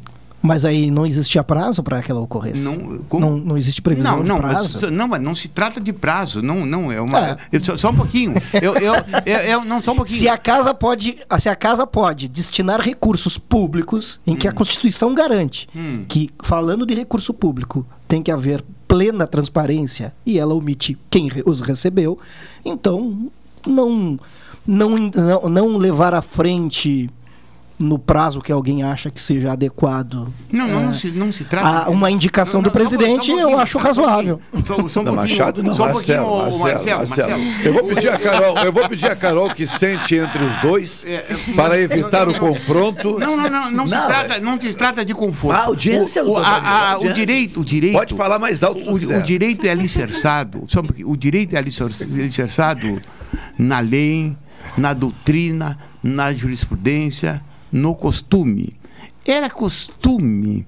mas aí não existia prazo para que ela ocorresse? Não, não, não, existe previsão não, não, de prazo? Não, mas não se trata de prazo. Não, não é uma. É. Só, só, um pouquinho. Eu, eu, eu, eu, não, só um pouquinho. Se a casa pode, se a casa pode destinar recursos públicos em que a hum. Constituição garante hum. que, falando de recurso público, tem que haver plena transparência e ela omite quem os recebeu, então não, não, não, não levar à frente no prazo que alguém acha que seja adequado. Não, não, é, não, se, não se trata. uma indicação não, não, do presidente, só, só um eu acho razoável. Só, só um não, Machado não, só um Marcelo, Marcelo, Marcelo, Marcelo, Eu vou pedir a Carol, eu vou pedir a Carol que sente entre os dois é, é, para evitar o confronto. Não, não, não, não, se trata, não se trata de conforto. A audiência, o, o, a, a, o direito, o direito. Pode falar mais alto. O, o direito é alicerçado, só porque o direito é alicerçado na lei, na doutrina, na jurisprudência no costume. Era costume,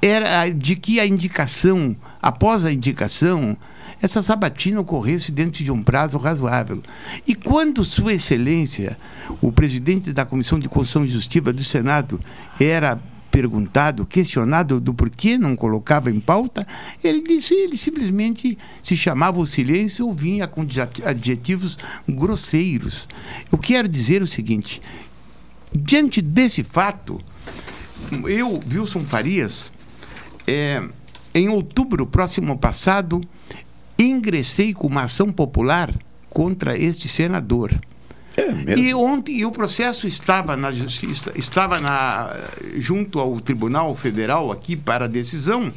era de que a indicação, após a indicação, essa sabatina ocorresse dentro de um prazo razoável. E quando Sua Excelência, o presidente da Comissão de Constituição e Justiça do Senado, era perguntado, questionado do porquê não colocava em pauta, ele disse, ele simplesmente se chamava o silêncio ou vinha com adjetivos grosseiros. Eu quero dizer o seguinte, Diante desse fato, eu, Wilson Farias, é, em outubro próximo passado, ingressei com uma ação popular contra este senador. É e ontem e o processo estava na justiça, estava na, junto ao Tribunal Federal aqui para decisão,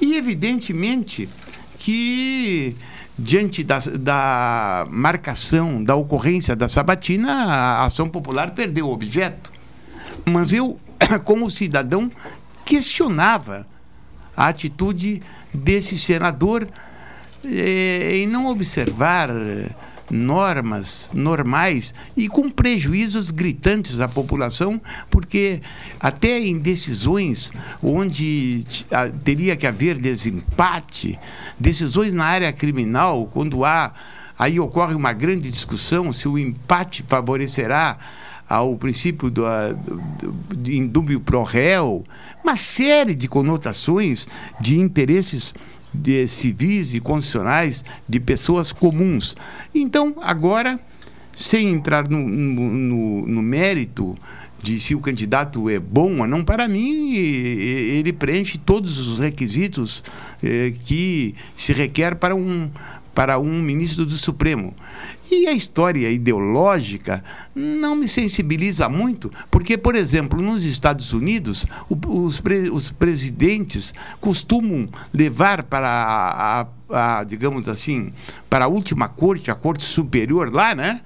e evidentemente que diante da, da marcação, da ocorrência da sabatina, a ação popular perdeu o objeto. Mas eu, como cidadão, questionava a atitude desse senador eh, em não observar normas normais e com prejuízos gritantes à população, porque até em decisões onde teria que haver desempate, decisões na área criminal, quando há aí ocorre uma grande discussão se o empate favorecerá ao princípio do, do, do indúbio pro réu, uma série de conotações de interesses de civis e constitucionais de pessoas comuns. Então, agora, sem entrar no, no, no, mérito de se o candidato é bom ou não, para mim, ele preenche todos os requisitos eh, que se requer para um, para um ministro do Supremo. E a história ideológica não me sensibiliza muito, porque, por exemplo, nos Estados Unidos, os, pre os presidentes costumam levar para a, a, a, digamos assim, para a última corte, a corte superior lá, né?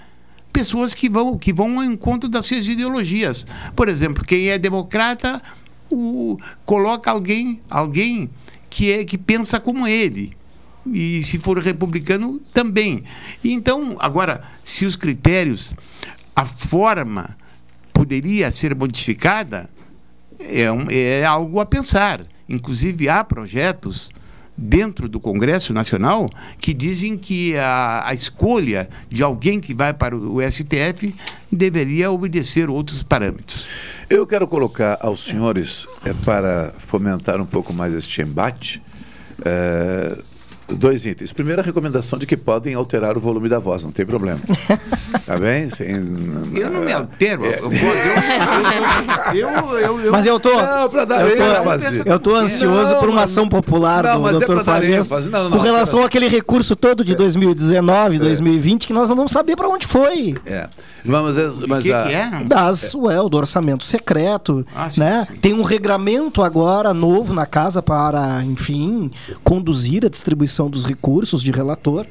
Pessoas que vão, que vão ao encontro das suas ideologias. Por exemplo, quem é democrata o, coloca alguém, alguém que, é, que pensa como ele e se for republicano também. Então, agora, se os critérios, a forma poderia ser modificada, é, um, é algo a pensar. Inclusive, há projetos dentro do Congresso Nacional que dizem que a, a, escolha de alguém que vai para o STF deveria obedecer outros parâmetros. Eu quero colocar aos senhores, é, para fomentar um pouco mais este embate, é, Dois itens. Primeiro, a recomendação de que podem alterar o volume da voz, não tem problema. tá bem? Sem, eu não me altero. É. Eu, eu, eu, eu, Mas eu tô. Não, pra dar eu, tô eu tô ansioso não, por uma ação popular não, do Dr. É Farias com relação àquele recurso todo de 2019, é. 2020, que nós não vamos saber para onde foi. É. Vamos, mas que, a, que é? Das, é. Ué, do orçamento secreto. Ah, né? Tem um regramento agora novo na casa para, enfim, conduzir a distribuição dos recursos de relator.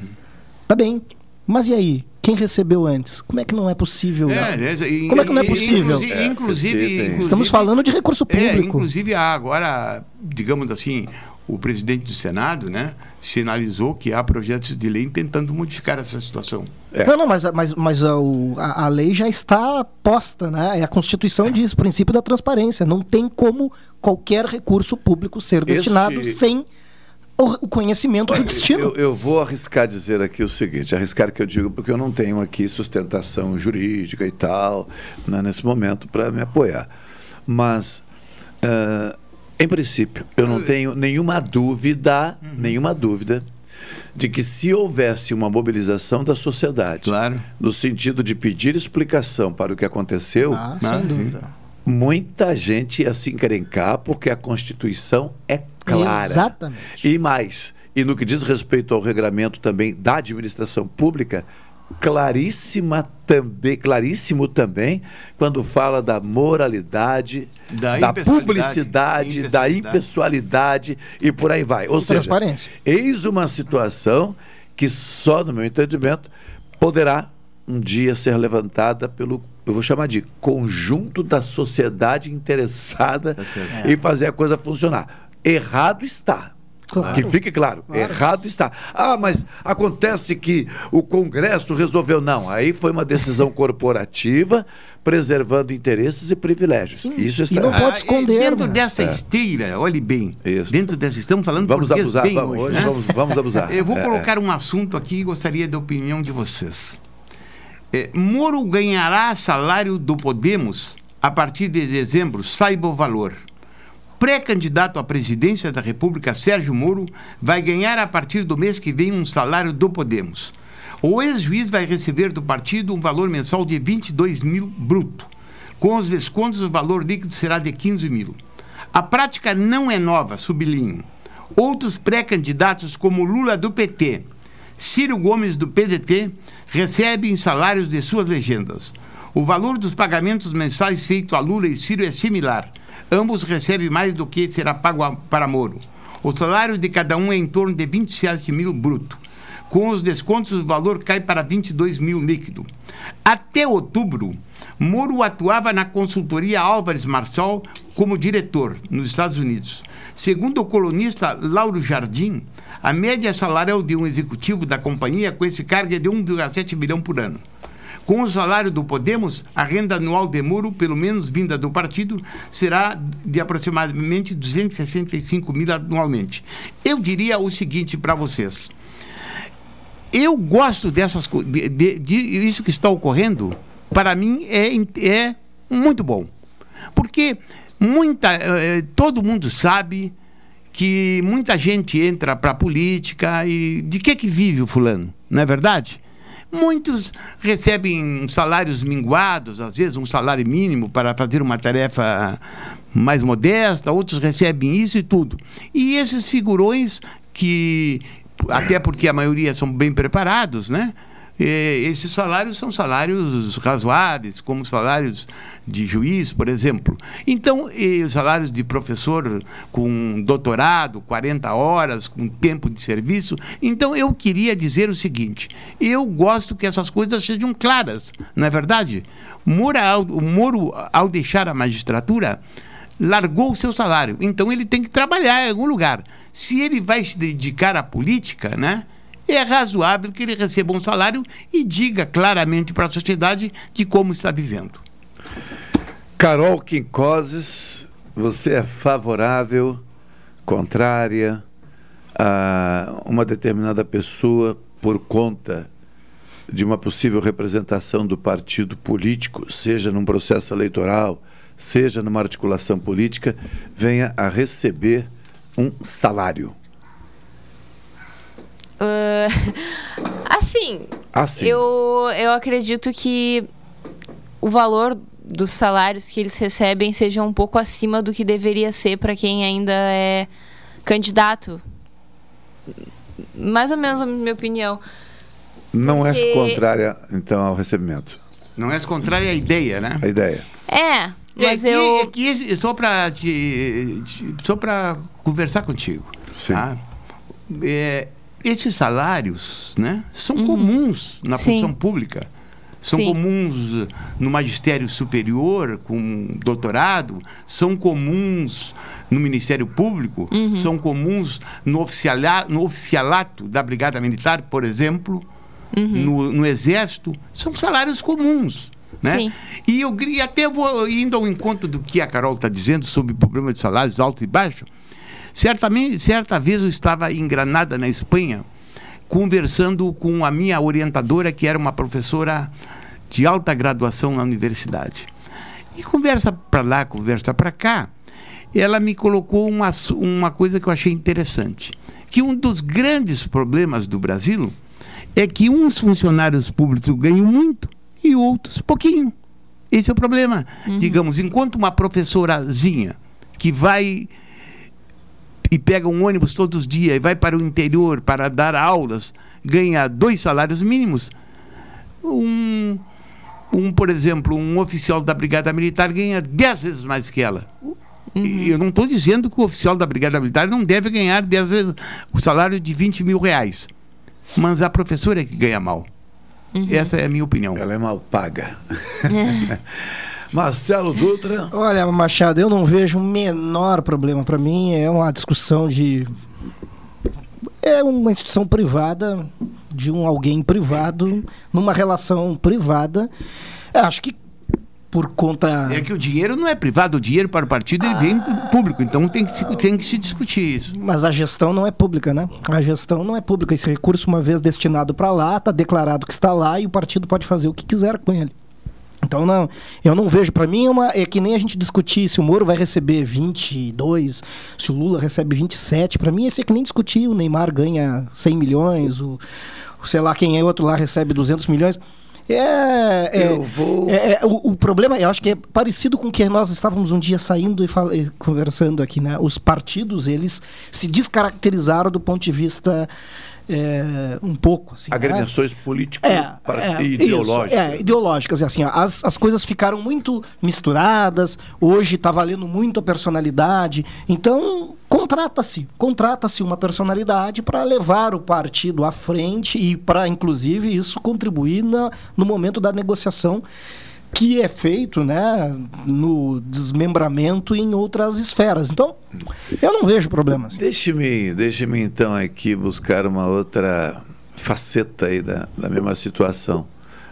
Tá bem. Mas e aí? Quem recebeu antes? Como é que não é possível? É, é, Como é que não é possível? Inclusive, é, inclusive, inclusive estamos falando de recurso é, público. É, inclusive, agora, digamos assim, o presidente do Senado, né, sinalizou que há projetos de lei tentando modificar essa situação. É. Não, não, mas, mas, mas a, a, a, lei já está posta, né? É a Constituição diz, o princípio da transparência. Não tem como qualquer recurso público ser destinado este... sem o, conhecimento do destino. Eu, eu, vou arriscar dizer aqui o seguinte, arriscar que eu digo porque eu não tenho aqui sustentação jurídica e tal, né, nesse momento, para me apoiar. Mas, uh, em princípio, eu não tenho nenhuma dúvida, uhum. nenhuma dúvida, de que se houvesse uma mobilização da sociedade, claro. no sentido de pedir explicação para o que aconteceu, ah, sem dúvida. muita gente ia se encrencar porque a Constituição é clara. Exatamente. E mais, e no que diz respeito ao regramento também da administração pública, claríssima também, claríssimo também, quando fala da moralidade, da, da publicidade, da impessoalidade e por aí vai. Ou seja, eis uma situação que só, no meu entendimento, poderá um dia ser levantada pelo, eu vou chamar de conjunto da sociedade interessada tá em fazer a coisa funcionar errado está. Claro. Que fique claro, claro, errado está. Ah, mas acontece que o Congresso resolveu. Não, aí foi uma decisão corporativa preservando interesses e privilégios. Sim. Isso está e não pode esconder. Ah, dentro né? dessa é. esteira, olhe bem. Isso. Dentro dessa, estamos falando vamos abusar, bem vamos, hoje, né? vamos, vamos, abusar. Eu vou é, colocar é. um assunto aqui e gostaria da opinião de vocês. É, Moro ganhará salário do Podemos a partir de dezembro, saiba o valor pré-candidato à presidência da República, Sérgio Moro, vai ganhar a partir do mês que vem um salário do Podemos. O ex-juiz vai receber do partido um valor mensal de 22 mil bruto. Com os descontos, o valor líquido será de 15 mil. A prática não é nova, sublinho. Outros pré-candidatos, como Lula do PT, Ciro Gomes do PDT, recebem salários de suas legendas. O valor dos pagamentos mensais feito a Lula e Ciro é similar Ambos recebem mais do que será pago para Moro. O salário de cada um é em torno de 27 mil bruto. Com os descontos, o valor cai para 22 mil líquido. Até outubro, Moro atuava na consultoria Álvares Marçal como diretor nos Estados Unidos. Segundo o colunista Lauro Jardim, a média salarial de um executivo da companhia com esse cargo é de 1,7 milhão por ano. Com o salário do Podemos, a renda anual de Muro, pelo menos vinda do partido, será de aproximadamente 265 mil anualmente. Eu diria o seguinte para vocês. Eu gosto dessas de, de, de, isso que está ocorrendo para mim, é, é muito bom. Porque muita, eh, todo mundo sabe que muita gente entra para a política e de que que vive o fulano, não é verdade? Muitos recebem salários minguados, às vezes um salário mínimo para fazer uma tarefa mais modesta, outros recebem isso e tudo. E esses figurões que até porque a maioria são bem preparados, né? E esses salários são salários razoáveis, como salários de juiz, por exemplo. Então, os salários de professor com doutorado, 40 horas, com tempo de serviço. Então, eu queria dizer o seguinte: eu gosto que essas coisas sejam claras, não é verdade? Moro, o Moro, ao deixar a magistratura, largou o seu salário. Então, ele tem que trabalhar em algum lugar. Se ele vai se dedicar à política, né? É razoável que ele receba um salário e diga claramente para a sociedade de como está vivendo. Carol Quincoses, você é favorável, contrária a uma determinada pessoa por conta de uma possível representação do partido político, seja num processo eleitoral, seja numa articulação política, venha a receber um salário? Uh, assim, assim, Eu, eu acredito que o valor dos salários que eles recebem seja um pouco acima do que deveria ser para quem ainda é candidato. Mais ou menos a minha opinião. Não Porque... és contrária, então, ao recebimento? Não és contrária à ideia, né? A ideia. É, mas é que, eu... É que só para só para conversar contigo. Sim. Tá? É, esses salários né, são Uhum. comuns na Sim. função pública. São Sim. comuns no magistério superior, com doutorado, são comuns no Ministério Público, Uhum. são comuns no, oficiala, no oficialato da Brigada Militar, por exemplo, Uhum. no, no Exército. São salários comuns. Né? Sim. E eu e até vou indo ao encontro do que a Carol está dizendo sobre o problema de salários alto e baixo. Certamente, certa vez eu estava em Granada, na Espanha, conversando com a minha orientadora, que era uma professora de alta graduação na universidade. E conversa para lá, conversa para cá, ela me colocou uma, uma coisa que eu achei interessante. Que um dos grandes problemas do Brasil é que uns funcionários públicos ganham muito e outros pouquinho. Esse é o problema. Digamos, enquanto uma professorazinha que vai e pega um ônibus todos os dias e vai para o interior para dar aulas, ganha dois salários mínimos, um, um por exemplo, um oficial da Brigada Militar ganha dez vezes mais que ela. E eu não estou dizendo que o oficial da Brigada Militar não deve ganhar dez vezes o salário de 20 mil reais. Mas a professora é que ganha mal. Essa é a minha opinião. Ela é mal paga. Marcelo Dutra. Olha, Machado, eu não vejo o menor problema. Para mim é uma discussão de. É uma instituição privada, de um alguém privado, numa relação privada. Eu Acho que por conta. É que o dinheiro não é privado, o dinheiro para o partido ele vem do público, então tem que, se, tem que se discutir isso. Mas a gestão não é pública, né? A gestão não é pública. Esse recurso, uma vez destinado para lá, está declarado que está lá e o partido pode fazer o que quiser com ele. Então, não, eu não vejo. Para mim, é, uma, é que nem a gente discutir se o Moro vai receber 22, se o Lula recebe 27. Para mim, é que nem discutir. O Neymar ganha 100 milhões, o, o sei lá quem é outro lá recebe 200 milhões. É, é, Eu vou- é- é, o, o problema, eu acho que é parecido com o que nós estávamos um dia saindo e, e conversando aqui, né? Os partidos, eles se descaracterizaram do ponto de vista é, um pouco, assim, né? Agremiações políticos É, é, e ideológicas. isso, é, ideológicas. Assim, as, as coisas ficaram muito misturadas. Hoje está valendo muito a personalidade. Então, contrata-se. Contrata-se uma personalidade para levar o partido à frente e para, inclusive, isso contribuir na, no momento da negociação que é feito né, no desmembramento em outras esferas. Então, eu não vejo problemas. Deixe-me, deixe-me então aqui buscar uma outra faceta aí da, da mesma situação,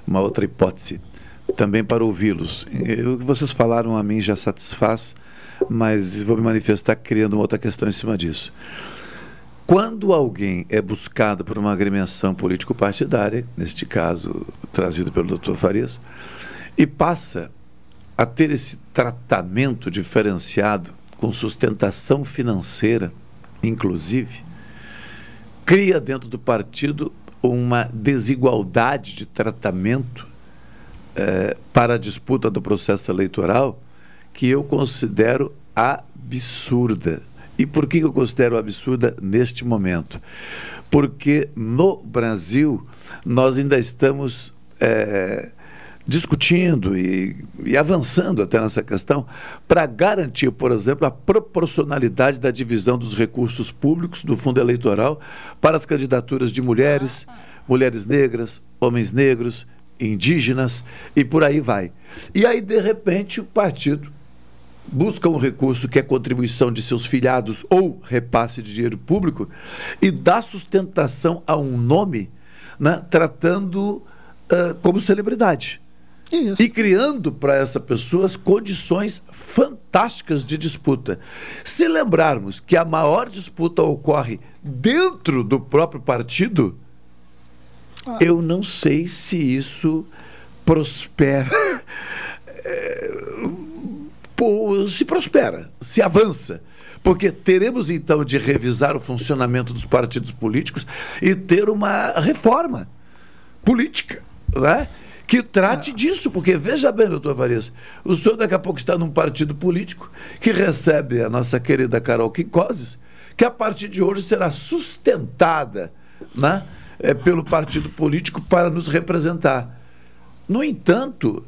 uma outra hipótese, também para ouvi-los. O que vocês falaram a mim já satisfaz, mas vou me manifestar criando uma outra questão em cima disso. Quando alguém é buscado por uma agremiação político-partidária, neste caso trazido pelo Dr. Farias, e passa a ter esse tratamento diferenciado com sustentação financeira, inclusive, cria dentro do partido uma desigualdade de tratamento eh, para a disputa do processo eleitoral que eu considero absurda. E por que eu considero absurda neste momento? Porque no Brasil nós ainda estamos eh, discutindo e, e, avançando até nessa questão para garantir, por exemplo, a proporcionalidade da divisão dos recursos públicos do fundo eleitoral para as candidaturas de mulheres, mulheres negras, homens negros, indígenas e por aí vai. E aí, de repente, o partido busca um recurso que é contribuição de seus filiados ou repasse de dinheiro público e dá sustentação a um nome, né, tratando uh, como celebridade. Isso. E criando para essa pessoa as condições fantásticas de disputa. Se lembrarmos que a maior disputa ocorre dentro do próprio partido, ah. eu não sei se isso prospera. se prospera, se avança. Porque teremos então de revisar o funcionamento dos partidos políticos e ter uma reforma política, né? Que trate é. disso, porque veja bem, doutor Varias, o senhor daqui a pouco está num partido político que recebe a nossa querida Carol Quincoses, que a partir de hoje será sustentada né, é, pelo partido político para nos representar. No entanto,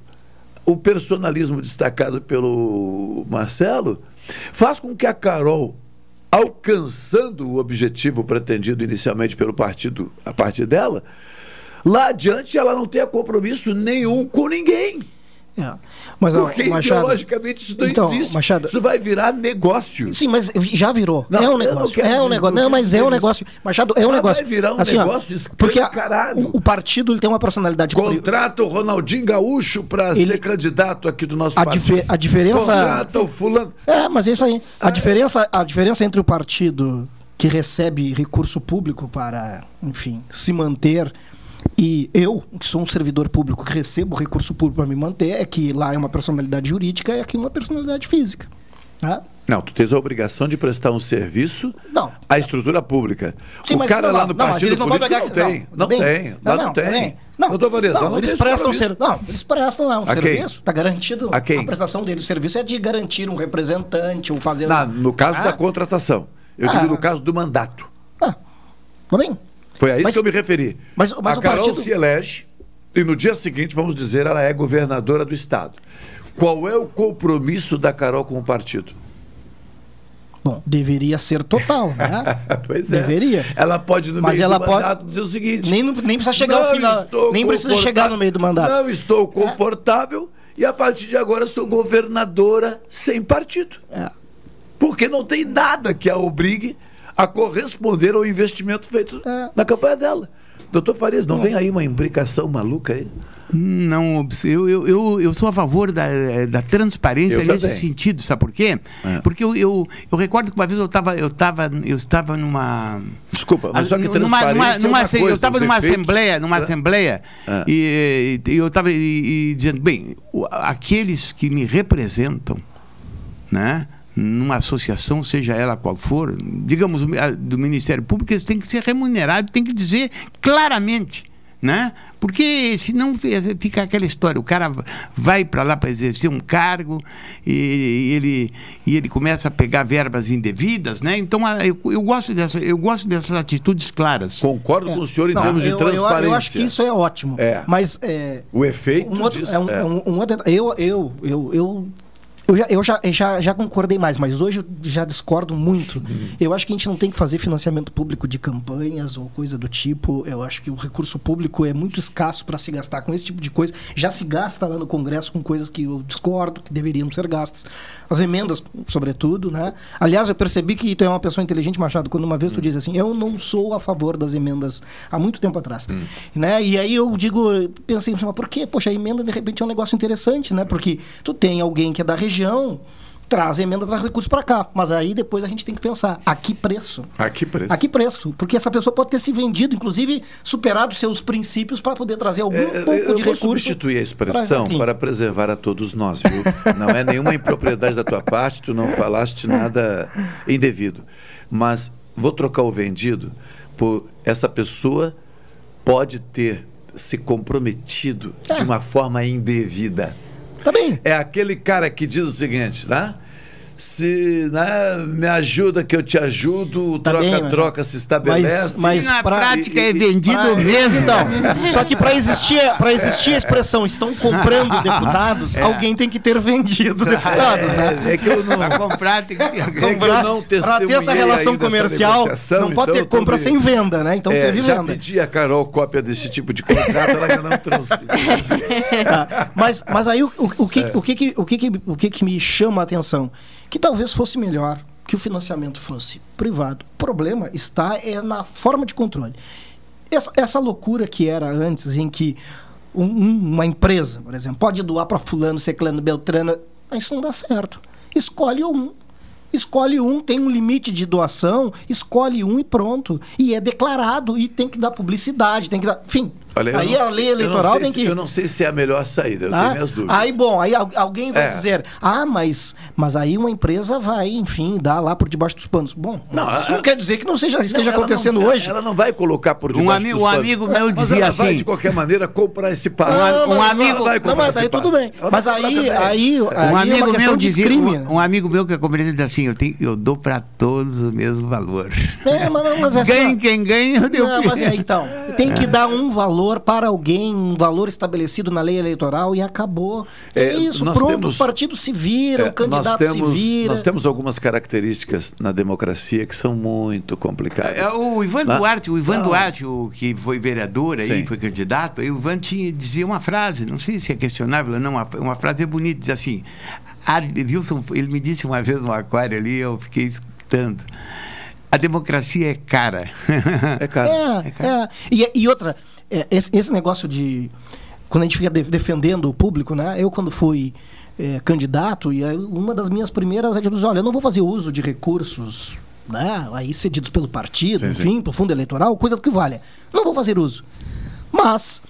o personalismo destacado pelo Marcelo faz com que a Carol, alcançando o objetivo pretendido inicialmente pelo partido, a partir dela, lá adiante ela não tenha compromisso nenhum com ninguém. É. Mas, Porque Machado, ideologicamente isso não então, existe. Machado, isso vai virar negócio. Sim, mas já virou. Não, é um negócio. É um negócio. Não, mas é um negócio. Machado, é um mas negócio. Vai virar um assim, negócio ó, Porque a, o, o, partido tem uma personalidade. Contrata o Ronaldinho Gaúcho para ser candidato aqui do nosso a partido. A diferença. Contrata o fulano. É, mas é isso aí. A, ah, diferença, a diferença entre o partido que recebe recurso público para, enfim, se manter e eu, que sou um servidor público que recebo recurso público para me manter, é que lá é uma personalidade jurídica e aqui uma personalidade física. Tá? Não, tu tens a obrigação de prestar um serviço não. à estrutura pública. Sim, o cara não, lá no não, partido não político pegar, não tem. Não, bem, tem. Lá não, tem. Não, não, não, não eles prestam ser, não, eles prestam lá um a serviço. Está garantido. A, quem? a prestação deles. O serviço é de garantir um representante, ou fazer. Não, no caso ah. da contratação. Eu ah. digo no caso do mandato. Ah, tá bem. Foi a isso mas, que eu me referi. Mas, mas a Carol partido... se elege e no dia seguinte, vamos dizer, ela é governadora do Estado. Qual é o compromisso da Carol com o partido? Bom, deveria ser total, né? pois é. Deveria. Ela pode, no Mas meio ela do pode... mandato, dizer o seguinte... Nem, nem precisa chegar ao final. Nem precisa chegar no meio do mandato. Não estou confortável é. e a partir de agora sou governadora sem partido. É. Porque não tem nada que a obrigue a corresponder ao investimento feito é. na campanha dela. Doutor Farias, não, vem aí uma imbricação maluca aí? Não, eu, eu, eu, eu sou a favor da, da transparência eu nesse também. sentido, sabe por quê? É. Porque eu, eu, eu recordo que uma vez eu estava eu tava, eu estava numa. Desculpa, mas só que transparência. Numa, numa, numa, coisa, eu estava numa efeitos, assembleia, numa é. assembleia, é. e, e, eu estava dizendo, bem, aqueles que me representam, né? Numa associação, seja ela qual for, digamos do Ministério Público, eles têm que ser remunerados, tem que dizer claramente, né? Porque senão fica aquela história, o cara vai para lá para exercer um cargo e, ele, e ele começa a pegar verbas indevidas, né? Então eu, eu gosto dessa, eu gosto dessas atitudes claras. Concordo é. com o senhor em Não, termos eu, de transparência. Eu, eu, acho que isso é ótimo. É. Mas é, o efeito um outro, disso, é um, é. Um, um outro, eu, eu, eu, eu eu, já, eu já, já, já concordei mais, mas hoje eu já discordo muito. Uhum. Eu acho que a gente não tem que fazer financiamento público de campanhas ou coisa do tipo. Eu acho que o recurso público é muito escasso para se gastar com esse tipo de coisa. Já se gasta lá no Congresso com coisas que eu discordo, que deveriam ser gastas. As emendas, sobretudo, né? Aliás, eu percebi que tu é uma pessoa inteligente, Machado, quando uma vez tu uhum. diz assim, eu não sou a favor das emendas há muito tempo atrás. Uhum. Né? E aí eu digo, pensei, mas por quê? Poxa, a emenda de repente é um negócio interessante, né? Porque tu tem alguém que é da região região traz emenda, traz recurso para cá. Mas aí depois a gente tem que pensar, a que preço? A que preço? A que preço? Porque essa pessoa pode ter se vendido, inclusive superado seus princípios para poder trazer algum É, pouco eu de vou recurso. substituir a expressão pra- para preservar a todos nós, viu? Não é nenhuma impropriedade da tua parte, tu não falaste nada indevido. Mas vou trocar o vendido por essa pessoa pode ter se comprometido de uma forma indevida. Tá bem. É aquele cara que diz o seguinte, né? Se né, me ajuda que eu te ajudo, o Tá troca-troca mas- se estabelece. Mas, mas pra- E- e- e- Então, só que para existir, para existir a expressão estão comprando deputados, É. alguém tem que ter vendido deputados, né? É, é que eu não. Pra comprar tem que ter É que eu não Para ter essa relação comercial, não pode então ter compra me- sem venda, né? Então É, teve já venda. pedi a Carol cópia desse tipo de contrato, ela ainda não trouxe. Tá, mas, mas aí o, o, o que, É. o, que, que- o, que, que, o que, que me chama a atenção? Que talvez fosse melhor que o financiamento fosse privado. O problema está é na forma de controle. Essa, essa loucura que era antes, em que um- um- uma empresa, por exemplo, pode doar para fulano, ciclano, beltrano, isso não dá certo. Escolhe um. Escolhe um, tem um limite de doação, escolhe um e pronto. E é declarado e tem que dar publicidade, tem que dar. Enfim, Olha, aí não- a lei não eleitoral tem se- que. Eu não sei se é a melhor saída, eu Tá? tenho minhas dúvidas. Aí, bom, aí al- alguém vai É. dizer, ah, mas, mas aí uma empresa vai, enfim, dar lá por debaixo dos panos. Bom, Não, isso a- não quer dizer que não seja, esteja ela acontecendo não- hoje. Ela não vai colocar por Um debaixo ami- dos um panos. amigo meu Mas dizia ela vai, assim- de qualquer maneira, comprar esse passe. Um, um vai amigo. comprar Não, mas esse daí tudo bem. Ela Mas vai aí, aí, Um aí é uma amigo questão meu dizia, crime. um, um amigo meu que é comerciante diz assim, eu, tenho, eu dou para todos o mesmo valor. É, mas não, mas é assim, ó. quem ganha, eu deu Não, mas é, então, tem É. que dar um valor para alguém, um valor estabelecido na lei eleitoral e acabou. É, É, isso, nós pronto, temos- o partido se vira, É, o candidato nós temos, se vira. Nós temos algumas características na democracia que são muito complicadas. É, o Ivan Lá- Duarte, o Ivan Não. Duarte, o que foi vereador aí, Sim. foi candidato, aí o Ivan tinha, dizia uma frase, não sei se é questionável ou não, uma, uma frase bonita, diz assim, a, Wilson, ele me disse uma vez no aquário ali, eu fiquei escutando, a democracia é cara. É cara. É, é. E, e outra, é, esse, esse negócio de. Quando a gente fica de- defendendo o público, né? Eu, quando fui é, candidato, e uma das minhas primeiras atitudes, olha, eu não vou fazer uso de recursos. Né, aí cedidos pelo partido, Sim, sim. enfim, pelo fundo eleitoral, coisa do que valha. Não vou fazer uso. Mas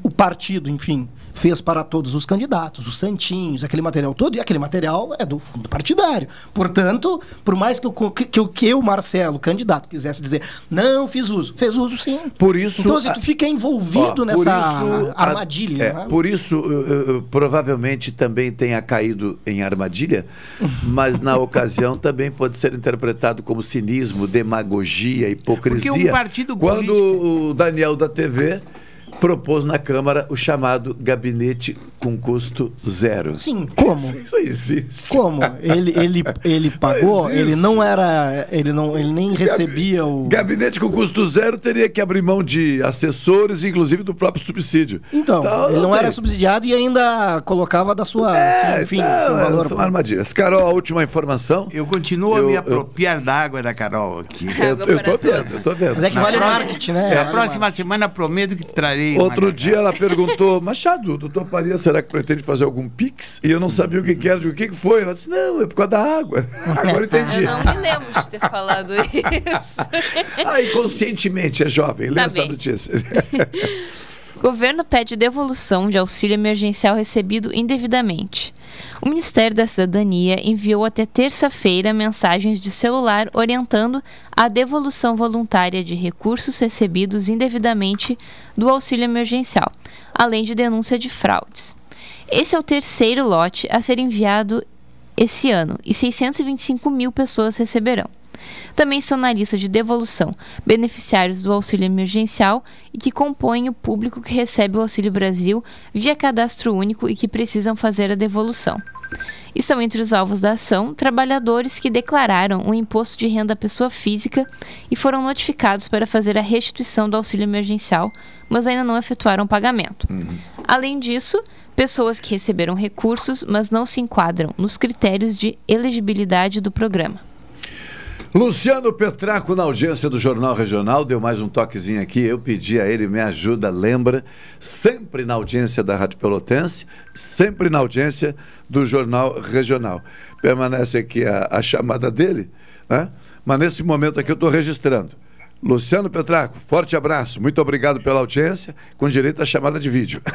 o partido, enfim, fez para todos os candidatos, os santinhos, aquele material todo, e aquele material é do fundo partidário. Portanto, por mais que co- que, que que eu, Marcelo, candidato, quisesse dizer, não fiz uso, fez uso sim. Por isso. Então, assim, tu fica envolvido Ó, nessa isso, armadilha. é, né? Por isso, eu- eu- provavelmente também tenha caído em armadilha, mas na ocasião também pode ser interpretado como cinismo, demagogia, hipocrisia. Porque um partido Quando o Daniel da TV propôs na Câmara o chamado gabinete com custo zero. Sim, como? Isso existe. Como? Ele, ele, ele pagou, ele não era. Ele, não, ele nem recebia o. Gabinete com custo zero teria que abrir mão de assessores, inclusive do próprio subsídio. Então, ele não tem. era subsidiado e ainda colocava da sua. É, assim, enfim, então, seu valor. São armadilhas. Carol, a última informação. Eu continuo a Eu- me eu- apropriar da água da Carol aqui. Eu, eu tô vendo, eu tô vendo. Mas é que Na vale marketing, né? É, a próxima semana prometo que trarei. Outro dia ela perguntou, Machado, o doutor Faria, será que pretende fazer algum pix? E eu não sabia o que, que era, digo, o que, que foi? Ela disse, não, é por causa da água. Agora entendi. Eu não me lembro de ter falado isso. Ah, inconscientemente, é jovem, lê Tá essa bem. notícia. Governo pede devolução de auxílio emergencial recebido indevidamente. O Ministério da Cidadania enviou até terça-feira mensagens de celular orientando a devolução voluntária de recursos recebidos indevidamente do auxílio emergencial, além de denúncia de fraudes. Esse é o terceiro lote a ser enviado esse ano e 625 mil pessoas receberão. Também estão na lista de devolução beneficiários do auxílio emergencial e que compõem o público que recebe o Auxílio Brasil via cadastro único e que precisam fazer a devolução. Estão entre os alvos da ação trabalhadores que declararam o imposto de renda à pessoa física e foram notificados para fazer a restituição do auxílio emergencial, mas ainda não efetuaram o pagamento. Além disso, pessoas que receberam recursos, mas não se enquadram nos critérios de elegibilidade do programa. Luciano Petraco, na audiência do Jornal Regional, deu mais um toquezinho aqui. Eu pedi a ele, me ajuda, lembra. Sempre na audiência da Rádio Pelotense, sempre na audiência do Jornal Regional. Permanece aqui a, a chamada dele, né? mas nesse momento aqui eu estou registrando. Luciano Petraco, forte abraço, muito obrigado pela audiência, com direito à chamada de vídeo.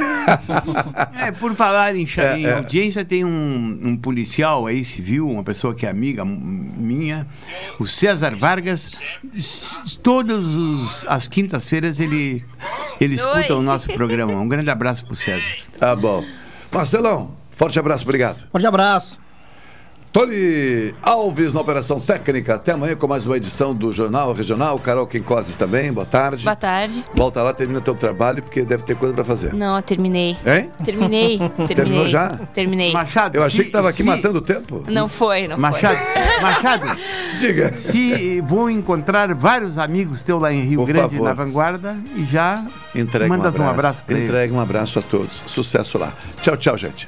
É, por falar em, É, em é. audiência, tem um, um policial aí, civil, uma pessoa que é amiga minha, o César Vargas. Todas as quintas-feiras ele, ele escuta o nosso programa. Um grande abraço pro César. Tá bom. Marcelão, forte abraço, obrigado. Forte abraço. Tony Alves na Operação Técnica. Até amanhã com mais uma edição do Jornal Regional. Carol Quincoses também, boa tarde. Boa tarde. Volta lá, termina teu trabalho, porque deve ter coisa pra fazer. Não, terminei. Hein? Terminei. terminei. Terminou já? Terminei. Machado, Eu achei se- que estava aqui se- matando o tempo. Não foi, não Machado, foi. Machado, diga. Se vou encontrar vários amigos teus lá em Rio Por Grande, favor. na Vanguarda, e já Entregue mandas um um abraço. abraço pra eles. Entregue um abraço a todos. Sucesso lá. Tchau, tchau, gente.